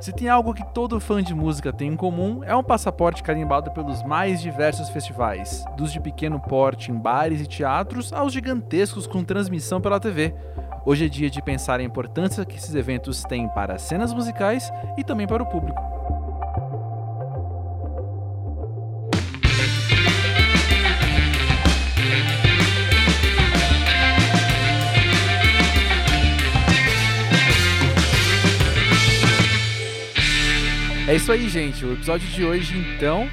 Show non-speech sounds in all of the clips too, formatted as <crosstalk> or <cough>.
Se tem algo que todo fã de música tem em comum, é um passaporte carimbado pelos mais diversos festivais, dos de pequeno porte em bares e teatros aos gigantescos com transmissão pela TV. Hoje é dia de pensar a importância que esses eventos têm para as cenas musicais e também para o público. Isso aí, gente. O episódio de hoje, então,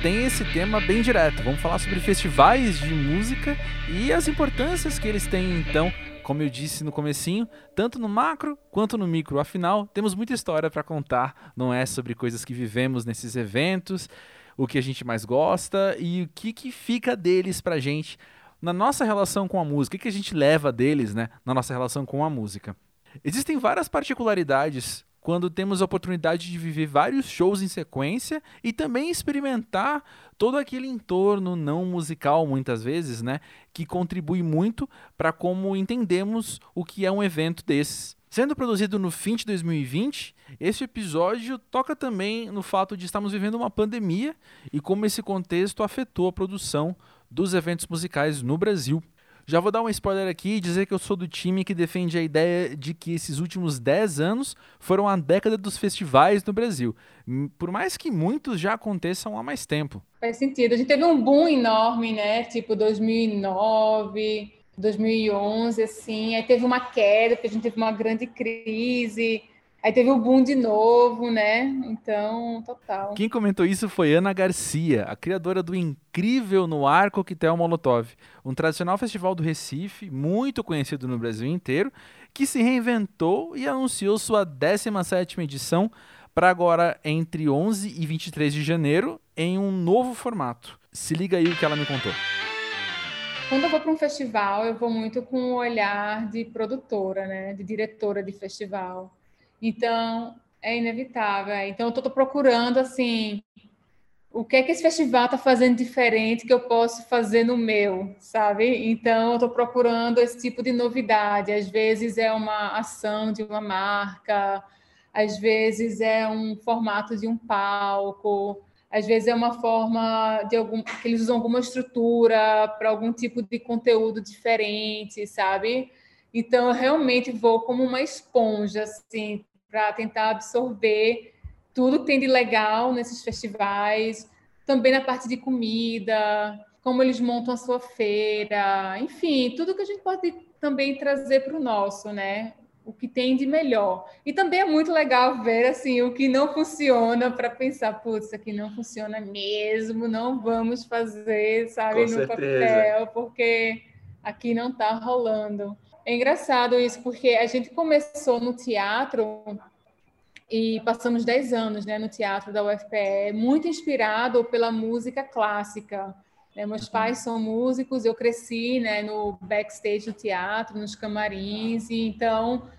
tem esse tema bem direto. Vamos falar sobre festivais de música e as importâncias que eles têm, então, como eu disse no comecinho, tanto no macro quanto no micro. Afinal, temos muita história para contar, não é sobre coisas que vivemos nesses eventos, o que a gente mais gosta e o que, que fica deles pra gente na nossa relação com a música, o que, que a gente leva deles, né, na nossa relação com a música. Existem várias particularidades quando temos a oportunidade de viver vários shows em sequência e também experimentar todo aquele entorno não musical, muitas vezes, né, que contribui muito para como entendemos o que é um evento desses. Sendo produzido no fim de 2020, este episódio toca também no fato de estarmos vivendo uma pandemia e como esse contexto afetou a produção dos eventos musicais no Brasil. Já vou dar um spoiler aqui e dizer que eu sou do time que defende a ideia de que esses últimos 10 anos foram a década dos festivais no Brasil. Por mais que muitos já aconteçam há mais tempo. Faz sentido. A gente teve um boom enorme, né? Tipo 2009, 2011, assim. Aí teve uma queda, porque a gente teve uma grande crise. Aí teve o boom de novo, né? Então, total. Quem comentou isso foi Ana Garcia, a criadora do incrível Noir Coquetel Molotov, um tradicional festival do Recife, muito conhecido no Brasil inteiro, que se reinventou e anunciou sua 17ª edição para agora entre 11 e 23 de janeiro em um novo formato. Se liga aí o que ela me contou. Quando eu vou para um festival, eu vou muito com o olhar de produtora, né, de diretora de festival. Então, é inevitável. É. Então, eu estou procurando, assim, o que é que esse festival está fazendo diferente que eu posso fazer no meu, sabe? Então, eu estou procurando esse tipo de novidade. Às vezes é uma ação de uma marca, às vezes é um formato de um palco, às vezes é uma forma de algum que eles usam alguma estrutura para algum tipo de conteúdo diferente, sabe? Então, eu realmente vou como uma esponja, assim, para tentar absorver tudo que tem de legal nesses festivais, também na parte de comida, como eles montam a sua feira, enfim, tudo que a gente pode também trazer para o nosso, né? O que tem de melhor. E também é muito legal ver assim o que não funciona para pensar, putz, isso aqui não funciona mesmo, não vamos fazer, sabe, Com no certeza. papel, porque aqui não está rolando. É engraçado isso, porque a gente começou no teatro e passamos 10 anos né, no teatro da UFPE, muito inspirado pela música clássica. Né? Meus uhum. pais são músicos, eu cresci né, no backstage do teatro, nos camarins, e então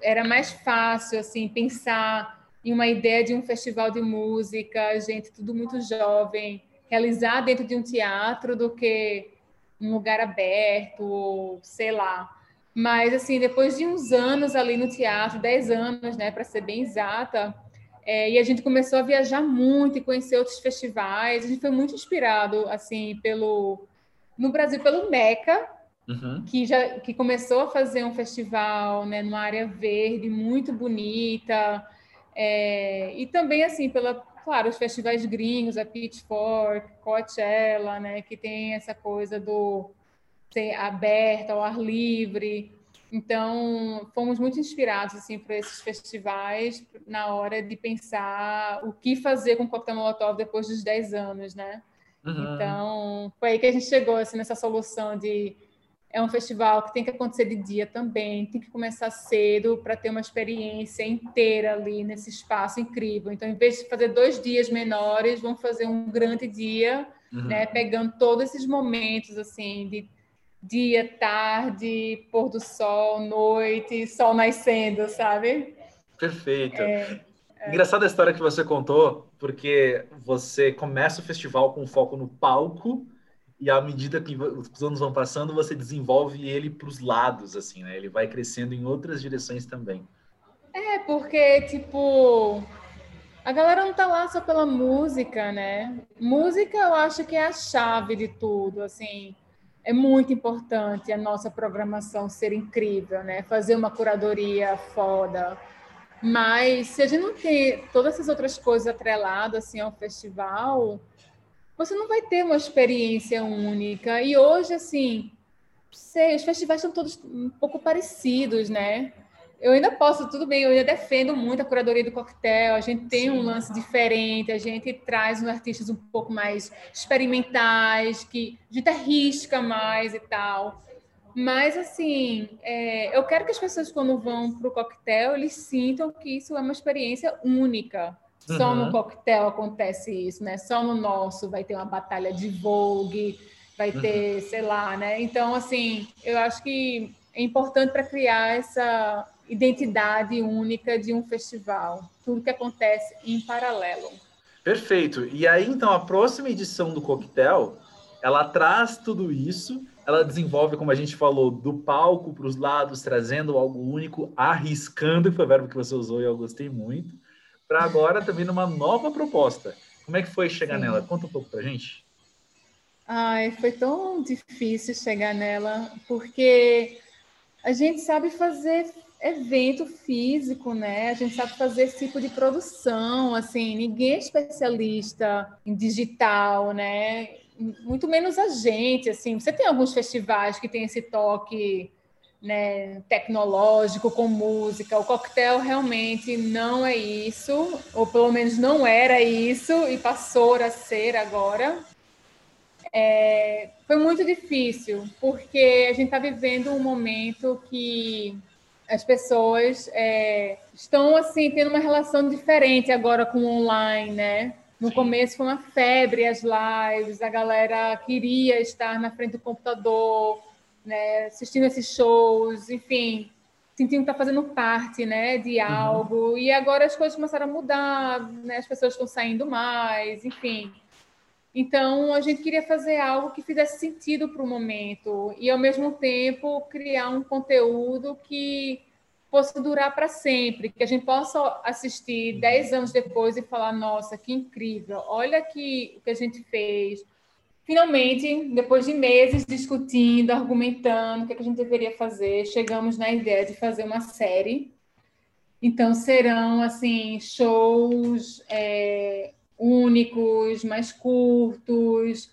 era mais fácil assim pensar em uma ideia de um festival de música, gente tudo muito jovem, realizar dentro de um teatro do que um lugar aberto, sei lá. Mas, assim, depois de uns anos ali no teatro, 10 anos, né, para ser bem exata, é, e a gente começou a viajar muito e conhecer outros festivais. A gente foi muito inspirado, assim, pelo no Brasil pelo Meca, uhum. que já que começou a fazer um festival, né, numa área verde muito bonita, é, e também assim pela claro os festivais gringos, a Pitchfork, Coachella, né, que tem essa coisa do ser aberta, ao ar livre. Então, fomos muito inspirados assim por esses festivais na hora de pensar o que fazer com o Coquetel Molotov depois dos 10 anos, né? Uhum. Então, foi aí que a gente chegou assim nessa solução de é um festival que tem que acontecer de dia também, tem que começar cedo para ter uma experiência inteira ali nesse espaço incrível. Então, em vez de fazer dois dias menores, vamos fazer um grande dia, uhum. né? Pegando todos esses momentos assim de dia, tarde, pôr do sol, noite, sol nascendo, sabe? Perfeito. É, é. Engraçada a história que você contou, porque você começa o festival com foco no palco e à medida que os anos vão passando, você desenvolve ele para os lados, assim, né? Ele vai crescendo em outras direções também. É, porque, tipo, a galera não tá lá só pela música, né? Música eu acho que é a chave de tudo, assim. É muito importante a nossa programação ser incrível, né? Fazer uma curadoria foda. Mas se a gente não tem todas essas outras coisas atreladas assim ao festival, você não vai ter uma experiência única. E hoje, assim, sei, os festivais estão todos um pouco parecidos, né? Eu ainda posso, tudo bem, eu ainda defendo muito a curadoria do coquetel, a gente tem Sim. um lance diferente, a gente traz uns artistas um pouco mais experimentais, que a gente arrisca mais e tal. Mas, assim, é, eu quero que as pessoas, quando vão para o coquetel, eles sintam que isso é uma experiência única. Uhum. Só no uhum. coquetel acontece isso, né? Só no nosso vai ter uma batalha de vogue, vai uhum. ter, uhum. sei lá, né? Então, assim, eu acho que é importante para criar essa identidade única de um festival. Tudo que acontece em paralelo. Perfeito. E aí, então, a próxima edição do Coquetel, ela traz tudo isso, ela desenvolve, como a gente falou, do palco para os lados, trazendo algo único, arriscando, que foi o verbo que você usou e eu gostei muito, para agora também numa nova proposta. Como é que foi chegar Sim. nela? Conta um pouco para gente. Ai, foi tão difícil chegar nela, porque a gente sabe fazer evento físico, né? A gente sabe fazer esse tipo de produção, assim, ninguém é especialista em digital, né? Muito menos a gente, assim. Você tem alguns festivais que tem esse toque né, tecnológico com música. O coquetel realmente não é isso, ou pelo menos não era isso e passou a ser agora. É, foi muito difícil, porque a gente está vivendo um momento que as pessoas é, estão assim tendo uma relação diferente agora com o online, né? No Sim. começo foi uma febre as lives, a galera queria estar na frente do computador, né? Assistindo esses shows, enfim, sentindo que está fazendo parte, né? De uhum. algo. Uhum. E agora as coisas começaram a mudar, né? As pessoas estão saindo mais, enfim. Então, a gente queria fazer algo que fizesse sentido para o momento e, ao mesmo tempo, criar um conteúdo que fosse durar para sempre, que a gente possa assistir dez anos depois e falar: nossa, que incrível, olha que, o que a gente fez. Finalmente, depois de meses discutindo, argumentando o que, é que a gente deveria fazer, chegamos na ideia de fazer uma série. Então, serão assim shows. É, únicos, mais curtos,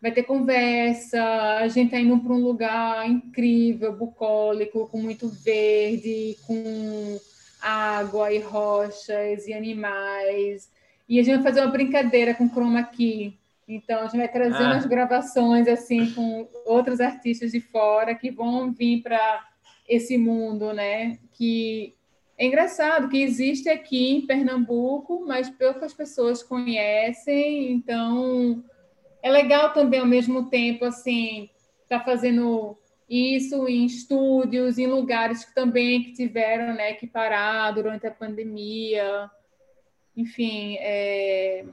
vai ter conversa, a gente está indo para um lugar incrível, bucólico, com muito verde, com água e rochas e animais. E a gente vai fazer uma brincadeira com chroma key. Então, a gente vai trazer ah. umas gravações assim com outros artistas de fora que vão vir para esse mundo, né? Que é engraçado que existe aqui em Pernambuco, mas poucas pessoas conhecem, então é legal também ao mesmo tempo assim estar tá fazendo isso em estúdios, em lugares que também que tiveram né, que parar durante a pandemia. Enfim, é...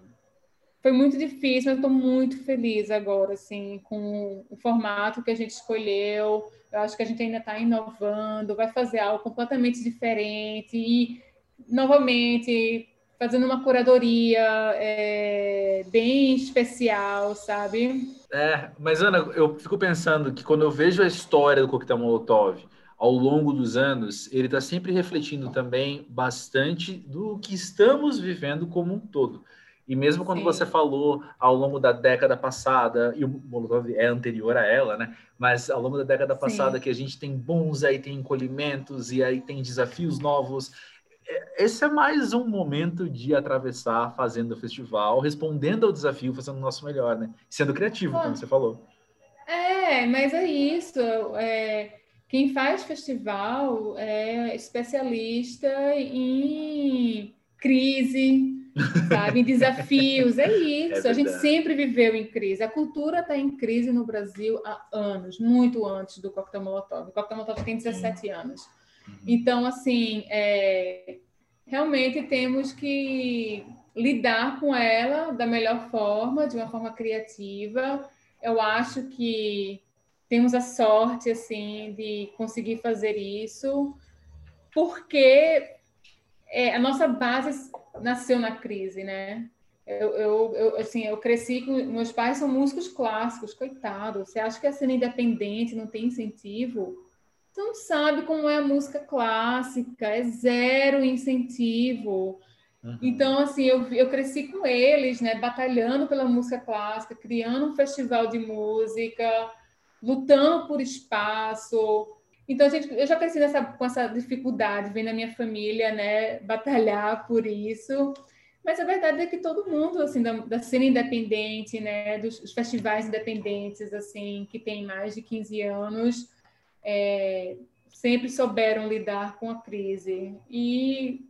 foi muito difícil, mas estou muito feliz agora assim, com o formato que a gente escolheu eu acho que a gente ainda está inovando, vai fazer algo completamente diferente e, novamente, fazendo uma curadoria é, bem especial, sabe? É, mas Ana, eu fico pensando que quando eu vejo a história do coquetel Molotov ao longo dos anos, ele está sempre refletindo também bastante do que estamos vivendo como um todo. E mesmo quando Sim. você falou ao longo da década passada, e o Molotov é anterior a ela, né? Mas ao longo da década passada Sim. que a gente tem bons, aí tem encolhimentos, e aí tem desafios novos. É, esse é mais um momento de atravessar fazendo o festival, respondendo ao desafio, fazendo o nosso melhor, né? Sendo criativo, como você falou. É, mas é isso. É, quem faz festival é especialista em crise, sabe? Em desafios, é, isso. É a gente sempre viveu em crise. A cultura está em crise no Brasil há anos, muito antes do Coquetel Molotov. O Coquetel Molotov tem 17 anos. Uhum. Então, assim, é, realmente temos que lidar com ela da melhor forma, de uma forma criativa. Eu acho que temos a sorte, assim, de conseguir fazer isso, porque é, a nossa base nasceu na crise, né? Eu, eu, eu, assim, eu cresci com. Meus pais são músicos clássicos, coitado. Você acha que a cena independente não tem incentivo? Você não sabe como é a música clássica, é zero incentivo. Uhum. Então, assim, eu, eu cresci com eles, né, batalhando pela música clássica, criando um festival de música, lutando por espaço. Então, gente, eu já cresci nessa, com essa dificuldade, vendo a minha família, né, batalhar por isso. Mas a verdade é que todo mundo, assim, da, da cena independente, né, dos festivais independentes, assim, que tem mais de 15 anos, é, sempre souberam lidar com a crise. E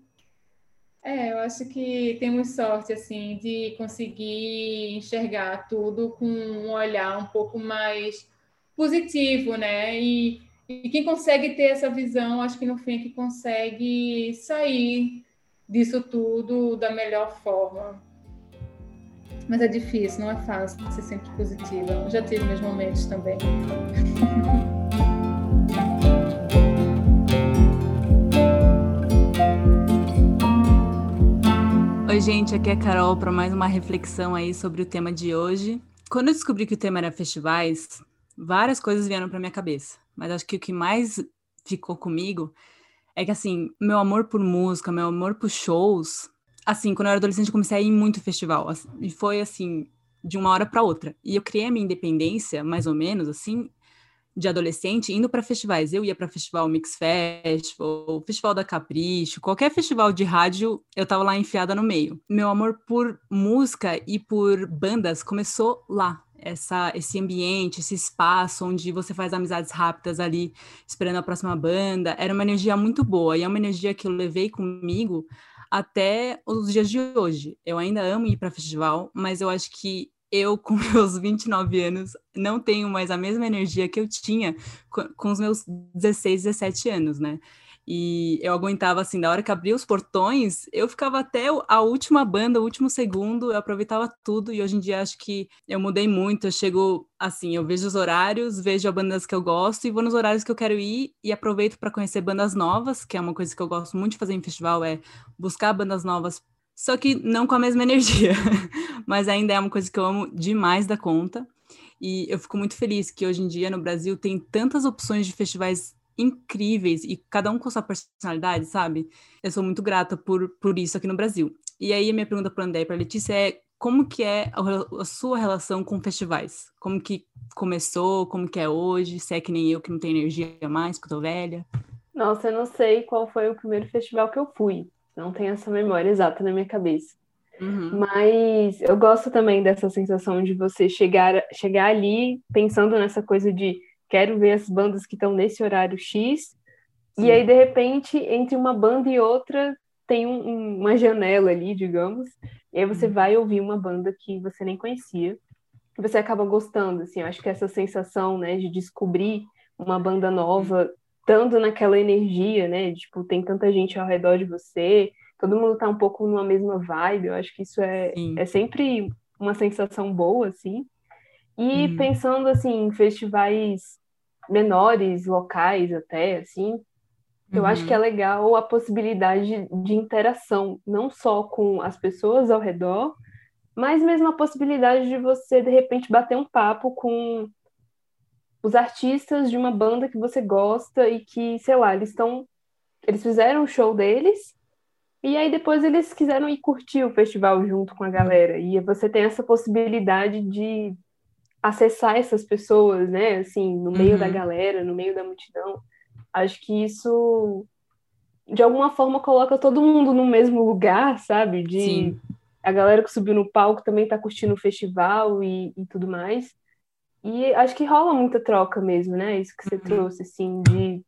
é, eu acho que temos sorte assim de conseguir enxergar tudo com um olhar um pouco mais positivo, né? E, e quem consegue ter essa visão, acho que no fim é que consegue sair disso tudo da melhor forma. Mas é difícil, não é fácil ser sempre positiva. Eu já tive meus momentos também. <laughs> Oi, gente, aqui é a Carol para mais uma reflexão aí sobre o tema de hoje. Quando eu descobri que o tema era festivais, várias coisas vieram para minha cabeça, mas acho que o que mais ficou comigo é que assim, meu amor por música, meu amor por shows, assim, quando eu era adolescente eu comecei a ir muito festival, e foi assim, de uma hora para outra. E eu criei a minha independência, mais ou menos assim, de adolescente indo para festivais. Eu ia para festival Mix Festival, Festival da Capricho, qualquer festival de rádio, eu tava lá enfiada no meio. Meu amor por música e por bandas começou lá. Essa, esse ambiente, esse espaço onde você faz amizades rápidas ali, esperando a próxima banda, era uma energia muito boa e é uma energia que eu levei comigo até os dias de hoje. Eu ainda amo ir para festival, mas eu acho que eu, <laughs> com meus 29 anos, não tenho mais a mesma energia que eu tinha com os meus 16, 17 anos, né? E eu aguentava assim, da hora que abria os portões, eu ficava até a última banda, o último segundo, eu aproveitava tudo. E hoje em dia acho que eu mudei muito. Eu chego assim, eu vejo os horários, vejo as bandas que eu gosto e vou nos horários que eu quero ir e aproveito para conhecer bandas novas, que é uma coisa que eu gosto muito de fazer em festival, é buscar bandas novas só que não com a mesma <laughs> energia. Mas ainda é uma coisa que eu amo demais da conta. E eu fico muito feliz que hoje em dia no Brasil tem tantas opções de festivais incríveis e cada um com sua personalidade, sabe? Eu sou muito grata por, por isso aqui no Brasil. E aí a minha pergunta para o André e para a Letícia é como que é a, a, sua relação com festivais? Como que começou, como que é hoje? Se é que nem eu que não tenho energia mais, que eu tô velha? Nossa, eu não sei qual foi o primeiro festival que eu fui. Não tenho essa memória exata na minha cabeça. Uhum. Mas eu gosto também dessa sensação de você chegar, chegar ali pensando nessa coisa de quero ver as bandas que estão nesse horário X, Sim. e aí de repente, entre uma banda e outra, tem um, uma janela ali, digamos, e aí você uhum. vai ouvir uma banda que você nem conhecia, e você acaba gostando, assim, eu acho que essa sensação, né, de descobrir uma banda nova estando naquela energia, né? Tipo, tem tanta gente ao redor de você, todo mundo tá um pouco numa mesma vibe. Eu acho que isso é, é sempre uma sensação boa, assim. E hum. pensando, assim, em festivais menores, locais até, assim, eu uhum. acho que é uhum. legal a possibilidade de interação, não só com as pessoas ao redor, mas mesmo a possibilidade de você, de repente, bater um papo com os artistas de uma banda que você gosta e que, sei lá, eles estão. Eles fizeram o show deles e aí depois eles quiseram ir curtir o festival junto com a galera. E você tem essa possibilidade de acessar essas pessoas, né? Assim, no meio uhum. da galera, no meio da multidão. Acho que isso, de alguma forma, coloca todo mundo no mesmo lugar, sabe? De Sim. a galera que subiu no palco também tá curtindo o festival e, e tudo mais. E acho que rola muita troca mesmo, né? Isso que você uhum. trouxe, assim, de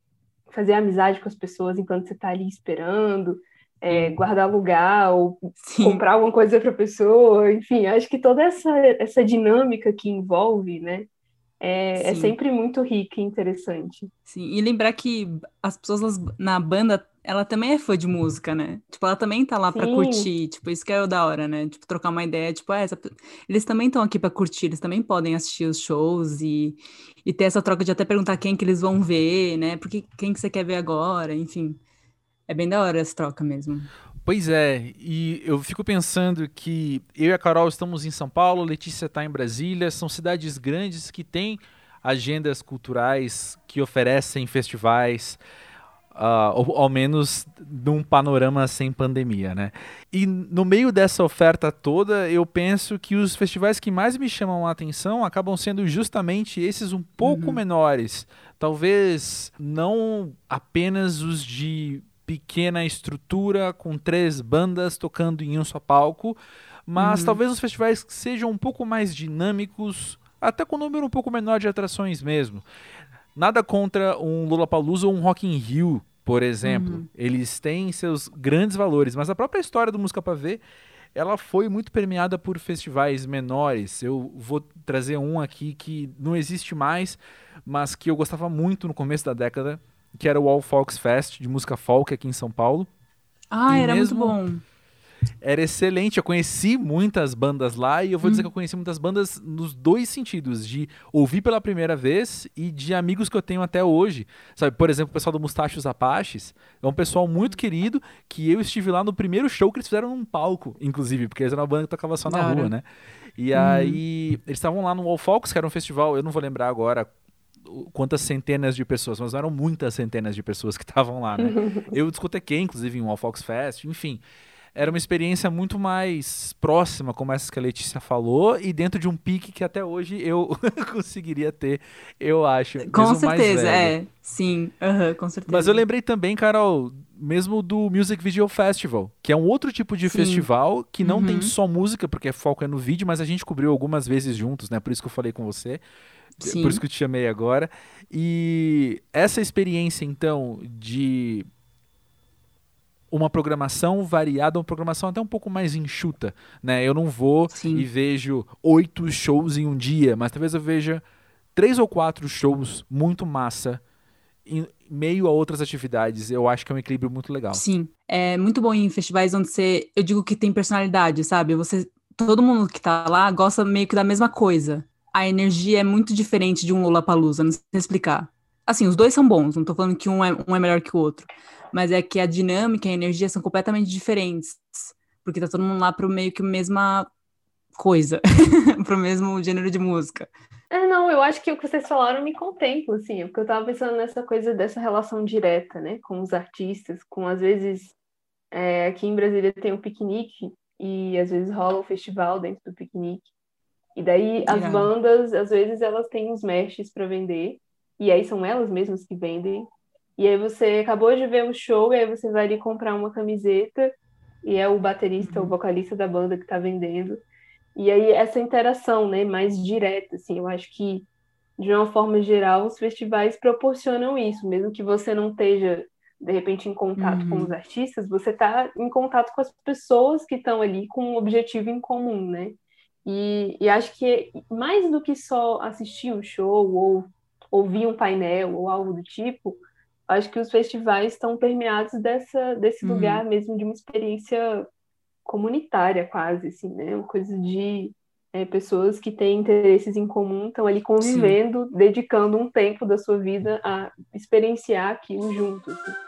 fazer amizade com as pessoas enquanto você está ali esperando, é, guardar lugar ou Sim. comprar alguma coisa para a pessoa, enfim, acho que toda essa, essa dinâmica que envolve, né? É, é, sempre muito rica e interessante. Sim, e lembrar que as pessoas na banda ela também é fã de música, né? Tipo, ela também tá lá para curtir, tipo, isso que é o da hora, né? Tipo, trocar uma ideia, tipo, ah, essa... eles também estão aqui para curtir, eles também podem assistir os shows e, e ter essa troca de até perguntar quem que eles vão ver, né? Porque quem que você quer ver agora, enfim. É bem da hora essa troca mesmo. Pois é, e eu fico pensando que eu e a Carol estamos em São Paulo, Letícia está em Brasília, são cidades grandes que têm agendas culturais que oferecem festivais, uh, ou ao menos num panorama sem pandemia, né? E no meio dessa oferta toda, eu penso que os festivais que mais me chamam a atenção acabam sendo justamente esses um pouco uhum. menores. Talvez não apenas os de pequena estrutura com três bandas tocando em um só palco, mas uhum. talvez os festivais sejam um pouco mais dinâmicos, até com um número um pouco menor de atrações mesmo. Nada contra um Lollapalooza ou um Rock in Rio, por exemplo. Uhum. Eles têm seus grandes valores, mas a própria história do Música para Ver, ela foi muito permeada por festivais menores. Eu vou trazer um aqui que não existe mais, mas que eu gostava muito no começo da década, que era o All Folks Fest de música folk aqui em São Paulo. Ah, e era mesmo... muito bom era excelente. Eu conheci muitas bandas lá e eu vou hum. dizer que eu conheci muitas bandas nos dois sentidos, de ouvir pela primeira vez e de amigos que eu tenho até hoje. Sabe, por exemplo, o pessoal do Mustachos Apaches é um pessoal muito querido que eu estive lá no primeiro show que eles fizeram num palco, inclusive, porque eles eram uma banda que tocava só na Cara. rua, né? E hum. aí, eles estavam lá no Wall Folks, que era um festival, eu não vou lembrar agora quantas centenas de pessoas, mas eram muitas centenas de pessoas que <laughs> estavam lá, né? <laughs> eu discotequei, inclusive, em um Fox Fest, enfim era uma experiência muito mais próxima, como essa que a Letícia falou, e dentro de um pique que até hoje eu <laughs> conseguiria ter, eu acho. Com certeza, é. Sim, uhum, com certeza. Mas eu lembrei também, Carol, mesmo do Music Video Festival, que é um outro tipo de Sim. festival que não uhum. tem só música, porque foco é no vídeo, mas a gente cobriu algumas vezes juntos, né? Por isso que eu falei com você. Sim. Por isso que eu te chamei agora. E essa experiência, então, de uma programação variada, uma programação até um pouco mais enxuta, né? Eu não vou Sim. e vejo oito shows em um dia, mas talvez eu veja três ou quatro shows muito massa em meio a outras atividades. Eu acho que é um equilíbrio muito legal. Sim, é muito bom em festivais onde você, eu digo que tem personalidade, sabe? Você, todo mundo que tá lá gosta meio que da mesma coisa. A energia é muito diferente de um Lollapalooza, não sei explicar. Assim, os dois são bons, não tô falando que um é, um é melhor que o outro mas é que a dinâmica e a energia são completamente diferentes, porque tá todo mundo lá pro meio que mesma coisa, <laughs> pro mesmo gênero de música. É, não, eu acho que o que vocês falaram me contempla, assim, porque eu tava pensando nessa coisa dessa relação direta, né, com os artistas, com às vezes, é, aqui em Brasília tem um piquenique, e às vezes rola o um festival dentro do piquenique, e daí as bandas, às vezes elas têm uns meshes para vender, e aí são elas mesmas que vendem, e aí você acabou de ver um show, e aí você vai ali comprar uma camiseta, e é o baterista, uhum. o vocalista da banda que está vendendo. E aí essa interação, né, mais direta, assim, eu acho que de uma forma geral os festivais proporcionam isso, mesmo que você não esteja de repente em contato uhum. com os artistas, você está em contato com as pessoas que estão ali com um objetivo em comum, né? E, e acho que mais do que só assistir um show ou ouvir um painel ou algo do tipo, acho que os festivais estão permeados dessa, desse uhum. lugar mesmo de uma experiência comunitária quase, assim, né? Uma coisa de é, pessoas que têm interesses em comum estão ali convivendo, Sim. dedicando um tempo da sua vida a experienciar aquilo juntos. Assim.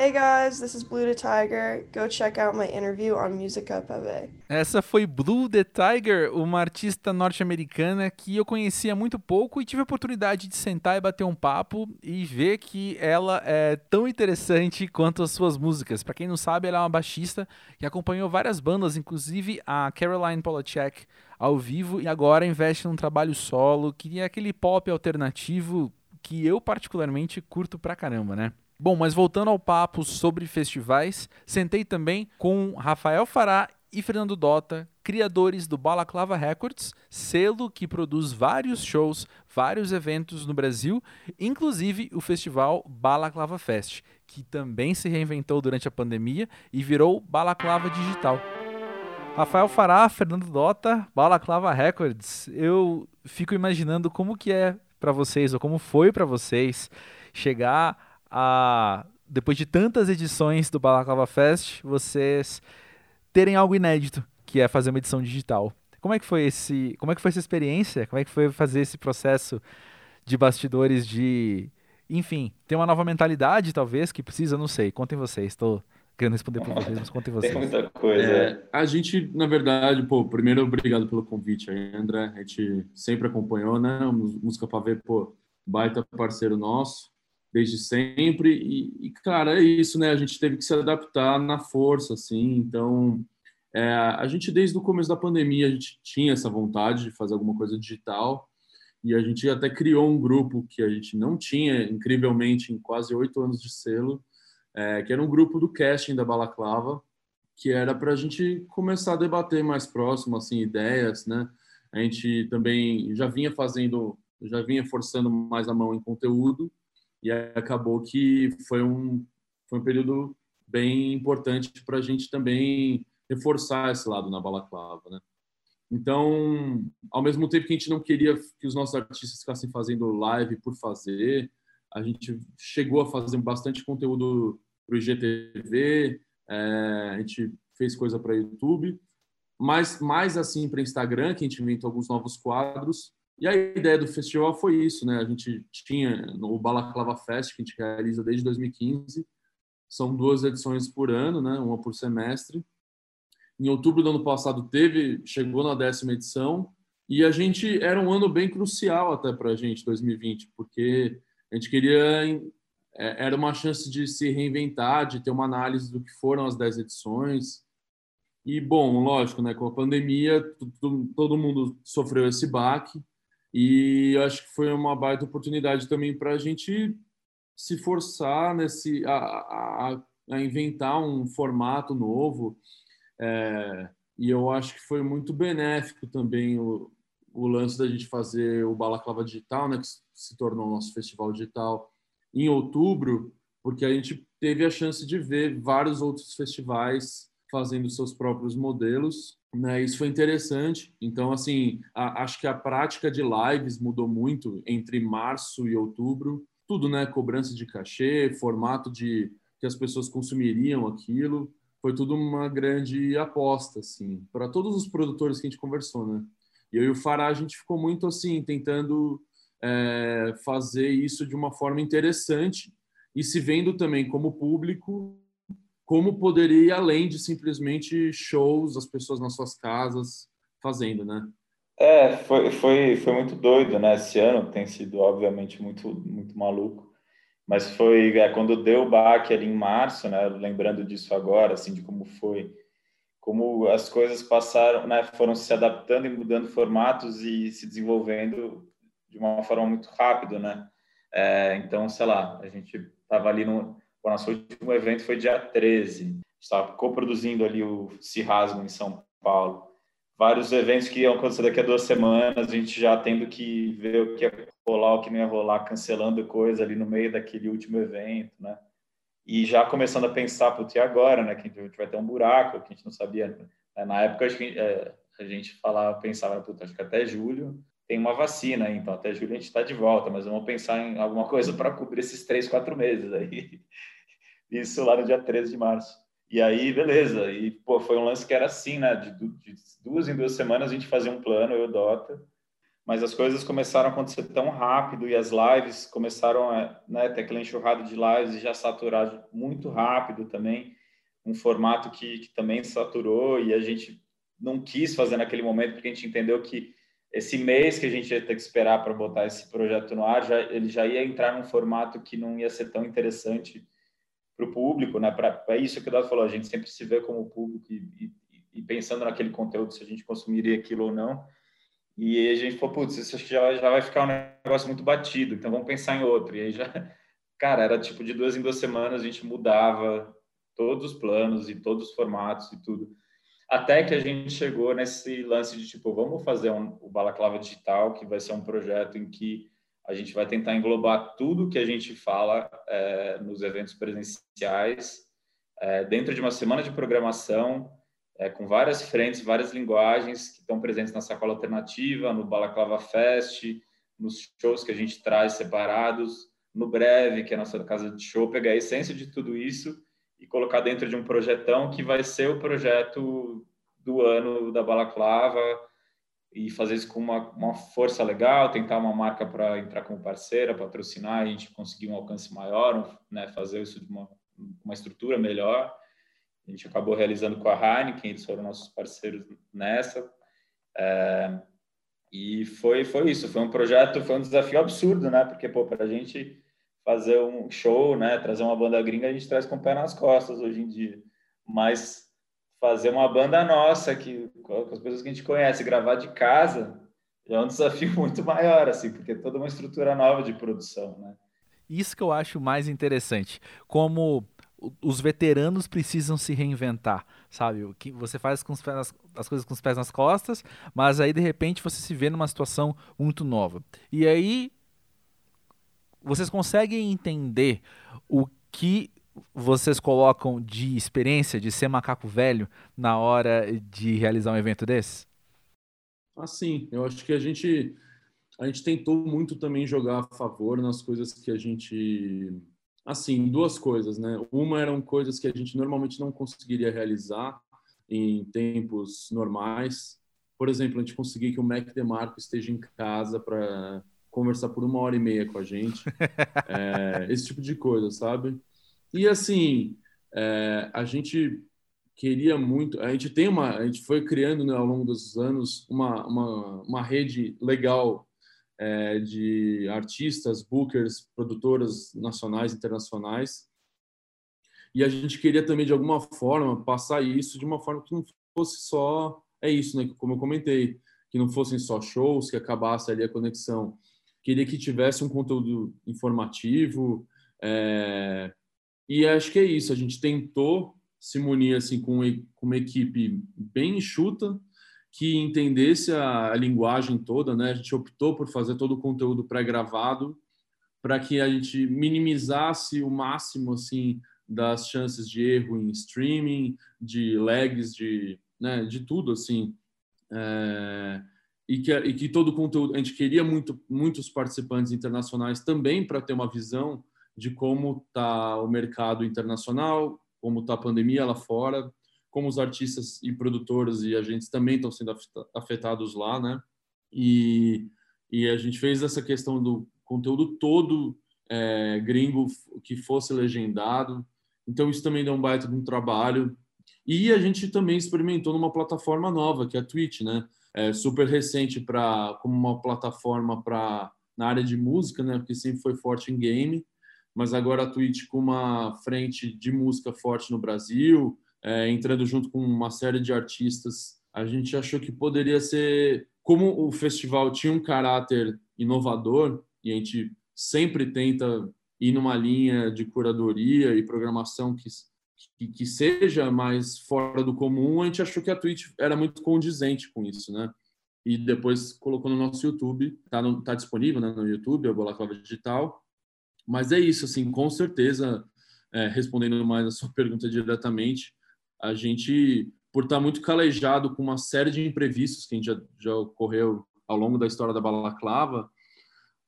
Hey guys, this is Blue the Tiger. Go check out my interview on Musica Pave. Essa foi Blue the Tiger, uma artista norte-americana que eu conhecia muito pouco e tive a oportunidade de sentar e bater um papo e ver que ela é tão interessante quanto as suas músicas. Para quem não sabe, ela é uma baixista que acompanhou várias bandas, inclusive a Caroline Polachek ao vivo e agora investe num trabalho solo que é aquele pop alternativo que eu particularmente curto pra caramba, né? Bom, mas voltando ao papo sobre festivais, sentei também com Rafael Fará e Fernando Dota, criadores do Balaclava Records, selo que produz vários shows, vários eventos no Brasil, inclusive o festival Balaclava Fest, que também se reinventou durante a pandemia e virou Balaclava Digital. Rafael Fará, Fernando Dota, Balaclava Records. Eu fico imaginando como que é para vocês ou como foi para vocês chegar a depois de tantas edições do Balaclava Fest, vocês terem algo inédito, que é fazer uma edição digital. Como é que foi esse, como é que foi essa experiência? Como é que foi fazer esse processo de bastidores de enfim, tem uma nova mentalidade, talvez, que precisa, não sei. Contem vocês, estou querendo responder por vocês, mas contem vocês. Tem muita coisa. É, a gente, na verdade, pô, primeiro, obrigado pelo convite aí, André. A gente sempre acompanhou, né? Música para ver, pô, baita parceiro nosso, desde sempre. E, e, cara, é isso, né? A gente teve que se adaptar na força, assim. Então, é, a gente, desde o começo da pandemia, a gente tinha essa vontade de fazer alguma coisa digital e a gente até criou um grupo que a gente não tinha, incrivelmente, em quase oito anos de selo, é, que era um grupo do casting da Balaclava, que era para a gente começar a debater mais próximo, assim, ideias, né? A gente também já vinha fazendo, já vinha forçando mais a mão em conteúdo e acabou que foi um, foi um período bem importante para a gente também reforçar esse lado na Balaclava, né? Então, ao mesmo tempo que a gente não queria que os nossos artistas ficassem fazendo live por fazer, a gente chegou a fazer bastante conteúdo para o IGTV, é, a gente fez coisa para YouTube, mas mais assim para Instagram, que a gente inventou alguns novos quadros. E a ideia do festival foi isso, né? A gente tinha o Balaclava Fest, que a gente realiza desde 2015. São duas edições por ano, né? Uma por semestre. Em outubro do ano passado teve, chegou na décima edição e a gente era um ano bem crucial até para a gente 2020, porque a gente queria é, era uma chance de se reinventar, de ter uma análise do que foram as dez edições. E bom, lógico, né, com a pandemia todo mundo sofreu esse baque e acho que foi uma baita oportunidade também para a gente se forçar nesse a, a, a inventar um formato novo. É, e eu acho que foi muito benéfico também o, o lance da gente fazer o Balaclava Digital, né, que se tornou nosso festival digital em outubro, porque a gente teve a chance de ver vários outros festivais fazendo seus próprios modelos, né? Isso foi interessante. Então, assim, a, acho que a prática de lives mudou muito entre março e outubro. Tudo, né? Cobrança de cachê, formato de que as pessoas consumiriam aquilo foi tudo uma grande aposta, assim, para todos os produtores que a gente conversou, né? E eu e o Fará, a gente ficou muito, assim, tentando é, fazer isso de uma forma interessante e se vendo também como público, como poderia ir além de simplesmente shows, as pessoas nas suas casas fazendo, né? É, foi, foi, foi muito doido, né? Esse ano tem sido, obviamente, muito, muito maluco mas foi é, quando deu o baque ali em março, né? Lembrando disso agora, assim, de como foi, como as coisas passaram, né? Foram se adaptando e mudando formatos e se desenvolvendo de uma forma muito rápida, né? É, então, sei lá, a gente estava ali no o nosso último evento foi dia 13, estava coproduzindo ali o Cirrasmo em São Paulo vários eventos que iam acontecer daqui a duas semanas, a gente já tendo que ver o que ia rolar, o que não ia rolar, cancelando coisa ali no meio daquele último evento, né? E já começando a pensar, putz, e agora, né? Que a gente vai ter um buraco, que a gente não sabia. Né? Na época, acho que é, a gente falava, pensava, putz, acho que até julho tem uma vacina, então até julho a gente está de volta, mas vamos pensar em alguma coisa para cobrir esses três, quatro meses aí. <laughs> Isso lá no dia 13 de março. E aí, beleza. E, pô, foi um lance que era assim, né? De, de duas em duas semanas a gente fazia um plano, eu Dota. Mas as coisas começaram a acontecer tão rápido e as lives começaram a né, ter aquela enxurrada de lives e já saturar muito rápido também. Um formato que, que também saturou e a gente não quis fazer naquele momento porque a gente entendeu que esse mês que a gente ia ter que esperar para botar esse projeto no ar, já, ele já ia entrar num formato que não ia ser tão interessante para o público, né? Para é isso que o Dado falou, a gente sempre se vê como público e, e, e, pensando naquele conteúdo se a gente consumiria aquilo ou não. E a gente falou, putz, isso acho que já, já vai ficar um negócio muito batido, então vamos pensar em outro. E aí já, <laughs> cara, era tipo de duas em duas semanas a gente mudava todos os planos e todos os formatos e tudo. Até que a gente chegou nesse lance de tipo, vamos fazer um, o Balaclava Digital, que vai ser um projeto em que a gente vai tentar englobar tudo que a gente fala é, nos eventos presenciais é, dentro de uma semana de programação é, com várias frentes, várias linguagens que estão presentes na Sacola Alternativa, no Balaclava Fest, nos shows que a gente traz separados, no Breve, que é a nossa casa de show, pegar a essência de tudo isso e colocar dentro de um projetão que vai ser o projeto do ano da Balaclava, e fazer isso com uma, uma força legal, tentar uma marca para entrar como parceira, patrocinar, a gente conseguir um alcance maior, né, fazer isso de uma, uma estrutura melhor. A gente acabou realizando com a Heineken, eles foram nossos parceiros nessa. É, e foi, foi isso, foi um projeto, foi um desafio absurdo, né? Porque, pô, para a gente fazer um show, né, trazer uma banda gringa, a gente traz com o pé nas costas hoje em dia. Mas fazer uma banda nossa, que, com as pessoas que a gente conhece, gravar de casa, é um desafio <laughs> muito maior, assim, porque é toda uma estrutura nova de produção, né? Isso que eu acho mais interessante. Como os veteranos precisam se reinventar, sabe? O que você faz com pés, as coisas com os pés nas costas, mas aí de repente você se vê numa situação muito nova. E aí vocês conseguem entender o que vocês colocam de experiência de ser macaco velho na hora de realizar um evento desse? Assim, eu acho que a gente a gente tentou muito também jogar a favor nas coisas que a gente assim, duas coisas, né? Uma eram coisas que a gente normalmente não conseguiria realizar em tempos normais. Por exemplo, a gente conseguir que o Mac DeMarco esteja em casa para conversar por uma hora e meia com a gente. <laughs> É, esse tipo de coisa, sabe? E assim, é, a gente queria muito, a gente tem uma, a gente foi criando né, ao longo dos anos uma, uma, uma rede legal é, de artistas, bookers, produtoras nacionais, internacionais. E a gente queria também, de alguma forma, passar isso de uma forma que não fosse só. É isso, né? Como eu comentei, que não fossem só shows, que acabasse ali a conexão. Queria que tivesse um conteúdo informativo. É... E acho que é isso. A gente tentou se munir assim, com, uma equipe bem enxuta, que entendesse a, a linguagem toda, né? A gente optou por fazer todo o conteúdo pré-gravado para que a gente minimizasse o máximo assim das chances de erro em streaming, de lags, de, né, de tudo assim. É, e, que, e que todo o conteúdo, a gente queria muito, muitos participantes internacionais também para ter uma visão de como está o mercado internacional, como está a pandemia lá fora, como os artistas e produtores e agentes também estão sendo afetados lá, né? E, e a gente fez essa questão do conteúdo todo é, gringo que fosse legendado. Então isso também deu um baita de um trabalho. E a gente também experimentou numa plataforma nova, que é a Twitch, né? É super recente para como uma plataforma para na área de música, né? Porque sempre foi forte em game, mas agora a Twitch com uma frente de música forte no Brasil, é, entrando junto com uma série de artistas, a gente achou que poderia ser, como o festival tinha um caráter inovador e a gente sempre tenta ir numa linha de curadoria e programação que, que, que seja mais fora do comum, a gente achou que a Twitch era muito condizente com isso, né? E depois colocou no nosso YouTube, tá, no, tá disponível né, no YouTube, a Bolaclava Digital. Mas é isso, assim, com certeza, é, respondendo mais a sua <laughs> pergunta diretamente, a gente, por estar muito calejado com uma série de imprevistos que a gente já, já ocorreu ao longo da história da Balaclava,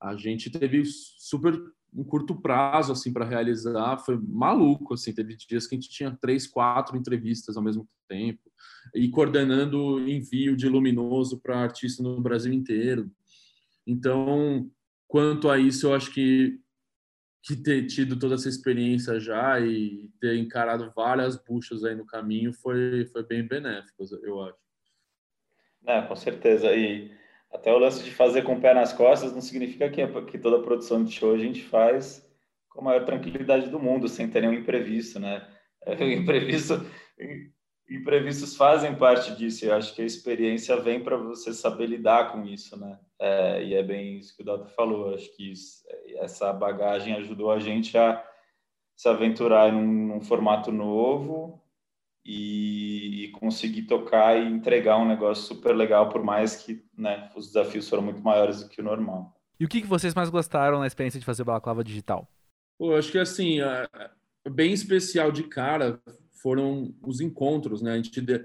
a gente teve super um curto prazo assim para realizar, foi maluco assim, teve dias que a gente tinha três, quatro entrevistas ao mesmo tempo e coordenando envio de luminoso para artista no Brasil inteiro. Então, quanto a isso, eu acho que que ter tido toda essa experiência já e ter encarado várias buchas aí no caminho foi, foi bem benéfico, eu acho. É, com certeza. E até o lance de fazer com o pé nas costas não significa que, que toda a produção de show a gente faz com a maior tranquilidade do mundo, sem ter nenhum imprevisto, né? <laughs> O imprevisto, imprevistos fazem parte disso. Eu acho que a experiência vem para você saber lidar com isso, né? É, e é bem isso que o Dota falou. Acho que isso, essa bagagem ajudou a gente a se aventurar num, num formato novo e, e, conseguir tocar e entregar um negócio super legal, por mais que né, os desafios foram muito maiores do que o normal. E o que, que vocês mais gostaram na experiência de fazer o Balaclava Digital? Pô, acho que assim, bem especial de cara foram os encontros, né? A gente de,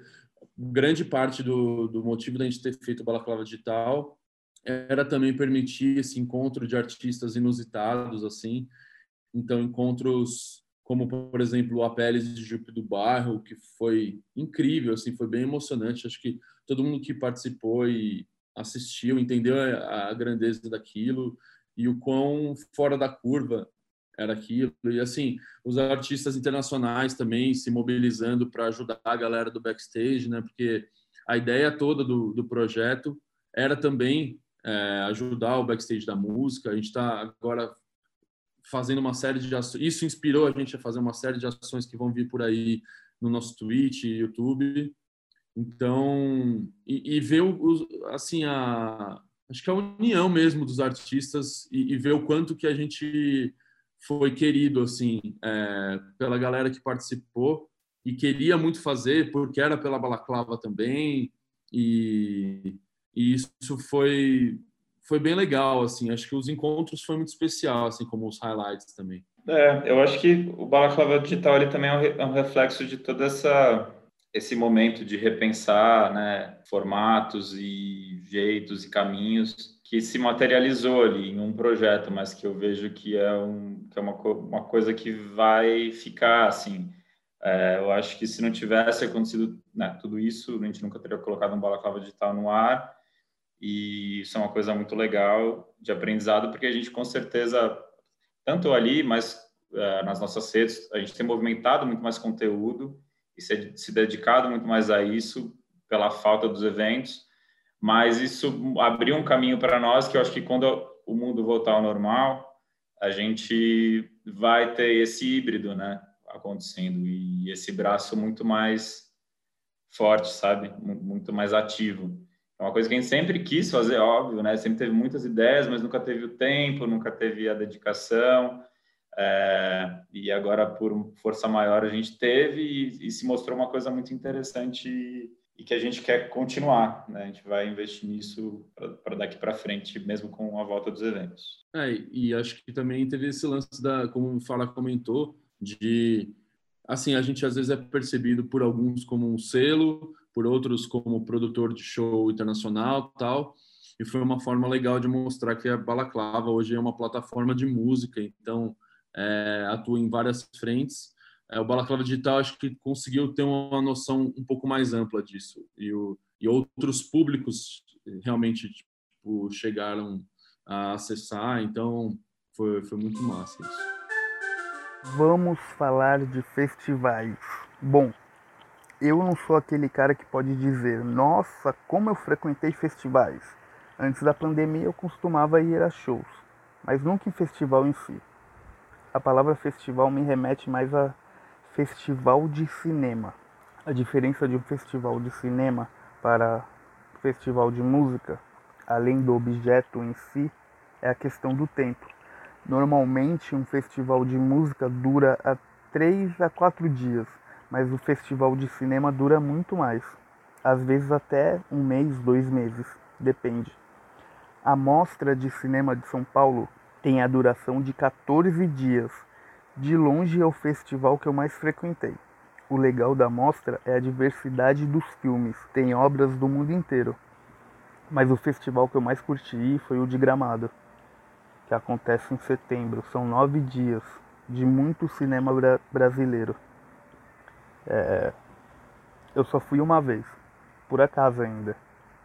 grande parte do, do motivo da gente ter feito o Balaclava Digital era também permitir esse encontro de artistas inusitados assim. Então encontros como por exemplo o Apeles de Jupe do Bairro, que foi incrível, assim, foi bem emocionante. Acho que todo mundo que participou e assistiu, entendeu a, a grandeza daquilo e o quão fora da curva era aquilo. E assim, os artistas internacionais também se mobilizando para ajudar a galera do backstage, né? Porque a ideia toda do, do projeto era também é, ajudar o backstage da música. A gente está agora fazendo uma série de ações. Isso inspirou a gente a fazer uma série de ações que vão vir por aí no nosso Twitch, YouTube. Então, e, e ver o, assim a acho que a união mesmo dos artistas e, e ver o quanto que a gente foi querido assim é, pela galera que participou e queria muito fazer porque era pela balaclava também e, e isso foi foi bem legal assim acho que os encontros foi muito especial assim como os highlights também é eu acho que o balaclava digital ele também é um é reflexo de toda essa esse momento de repensar né formatos e jeitos e caminhos que se materializou ali em um projeto, mas que eu vejo que é, um, que é uma, uma coisa que vai ficar assim. É, eu acho que se não tivesse acontecido né, tudo isso, a gente nunca teria colocado um balaclava digital no ar. E isso é uma coisa muito legal de aprendizado, porque a gente com certeza, tanto ali, mas é, nas nossas redes, a gente tem movimentado muito mais conteúdo e se, se dedicado muito mais a isso pela falta dos eventos. Mas isso abriu um caminho para nós que eu acho que quando o mundo voltar ao normal, a gente vai ter esse híbrido, né, acontecendo. E esse braço muito mais forte, sabe, muito mais ativo. É uma coisa que a gente sempre quis fazer, óbvio, né? Sempre teve muitas ideias, mas nunca teve o tempo, nunca teve a dedicação. É, e agora, por força maior, a gente teve e, e se mostrou uma coisa muito interessante e que a gente quer continuar, né? A gente vai investir nisso para daqui para frente, mesmo com a volta dos eventos. É, e acho que também teve esse lance da, como o Fala comentou, de assim a gente às vezes é percebido por alguns como um selo, por outros como produtor de show internacional, tal. E foi uma forma legal de mostrar que a Balaclava hoje é uma plataforma de música, então é, atua em várias frentes é, o Balaclava Digital acho que conseguiu ter uma noção um pouco mais ampla disso e, o, e outros públicos realmente tipo, chegaram a acessar, então foi, foi muito massa isso. Vamos falar de festivais. Bom, eu não sou aquele cara que pode dizer, nossa, como eu frequentei festivais. Antes da pandemia eu costumava ir a shows, mas nunca em festival em si. A palavra festival me remete mais a festival de cinema. A diferença de um festival de cinema para festival de música, além do objeto em si, é a questão do tempo. Normalmente, um festival de música dura a 3 a 4 dias, mas o festival de cinema dura muito mais. Às vezes até um mês, dois meses, depende. A Mostra de Cinema de São Paulo tem a duração de 14 dias de longe é o festival que eu mais frequentei. O legal da mostra é a diversidade dos filmes, tem obras do mundo inteiro. Mas o festival que eu mais curti foi o de Gramado, que acontece em setembro. São nove dias de muito cinema bra brasileiro. É... Eu só fui uma vez, por acaso ainda.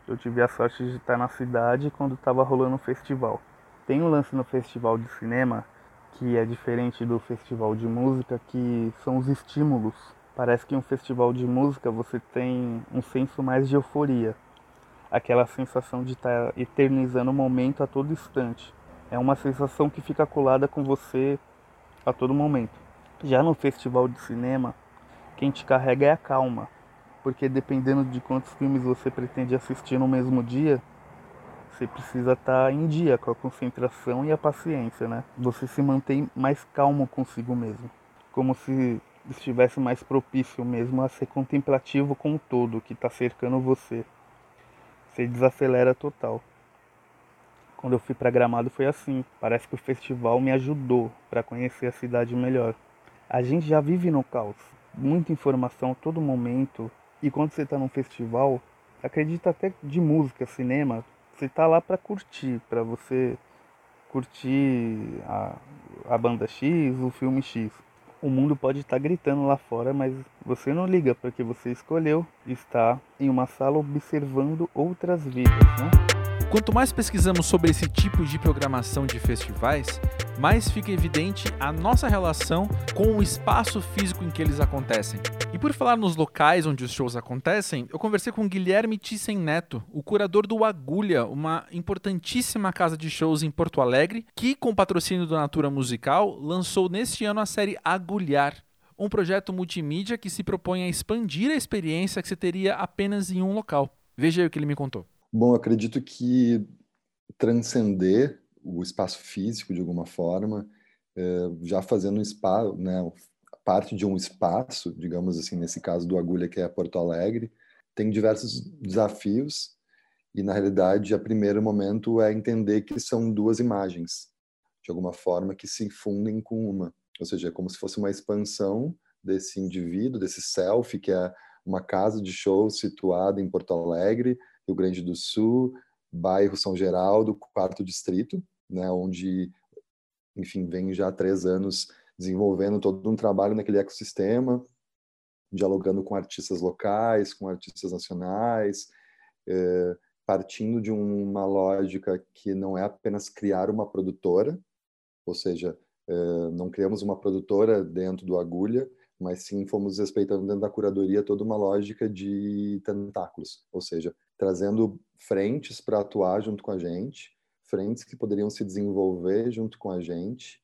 Eu tive a sorte de estar na cidade quando estava rolando o festival. Tem um lance no festival de cinema que é diferente do festival de música, que são os estímulos. Parece que em um festival de música você tem um senso mais de euforia, aquela sensação de estar tá eternizando o momento a todo instante. É uma sensação que fica colada com você a todo momento. Já no festival de cinema, quem te carrega é a calma, porque dependendo de quantos filmes você pretende assistir no mesmo dia, você precisa estar tá em dia com a concentração e a paciência, né? Você se mantém mais calmo consigo mesmo, como se estivesse mais propício mesmo a ser contemplativo com o todo que está cercando você. Você desacelera total. Quando eu fui para Gramado foi assim. Parece que o festival me ajudou para conhecer a cidade melhor. A gente já vive no caos, muita informação a todo momento. E quando você está num festival, acredita até de música, cinema, você tá lá para curtir, para você curtir a, a banda X, o filme X. O mundo pode estar tá gritando lá fora, mas você não liga, porque você escolheu estar em uma sala observando outras vidas, né? Quanto mais pesquisamos sobre esse tipo de programação de festivais, mais fica evidente a nossa relação com o espaço físico em que eles acontecem. E por falar nos locais onde os shows acontecem, eu conversei com Guilherme Thyssen Neto, o curador do Agulha, uma importantíssima casa de shows em Porto Alegre, que, com patrocínio da Natura Musical, lançou neste ano a série Agulhar, um projeto multimídia que se propõe a expandir a experiência que se teria apenas em um local. Veja aí o que ele me contou. Bom, acredito que transcender o espaço físico de alguma forma, é, já fazendo um espaço, né, parte de um espaço, digamos assim, nesse caso do Agulha, que é Porto Alegre, tem diversos desafios e, na realidade, a primeiro momento é entender que são duas imagens, de alguma forma, que se fundem com uma. Ou seja, é como se fosse uma expansão desse indivíduo, desse self, que é uma casa de show situada em Porto Alegre, Rio Grande do Sul, bairro São Geraldo, quarto distrito, né, onde, enfim, vem já há três anos desenvolvendo todo um trabalho naquele ecossistema, dialogando com artistas locais, com artistas nacionais, é, partindo de uma lógica que não é apenas criar uma produtora, ou seja, é, não criamos uma produtora dentro do Agulha, mas sim fomos respeitando dentro da curadoria toda uma lógica de tentáculos, ou seja, trazendo frentes para atuar junto com a gente, frentes que poderiam se desenvolver junto com a gente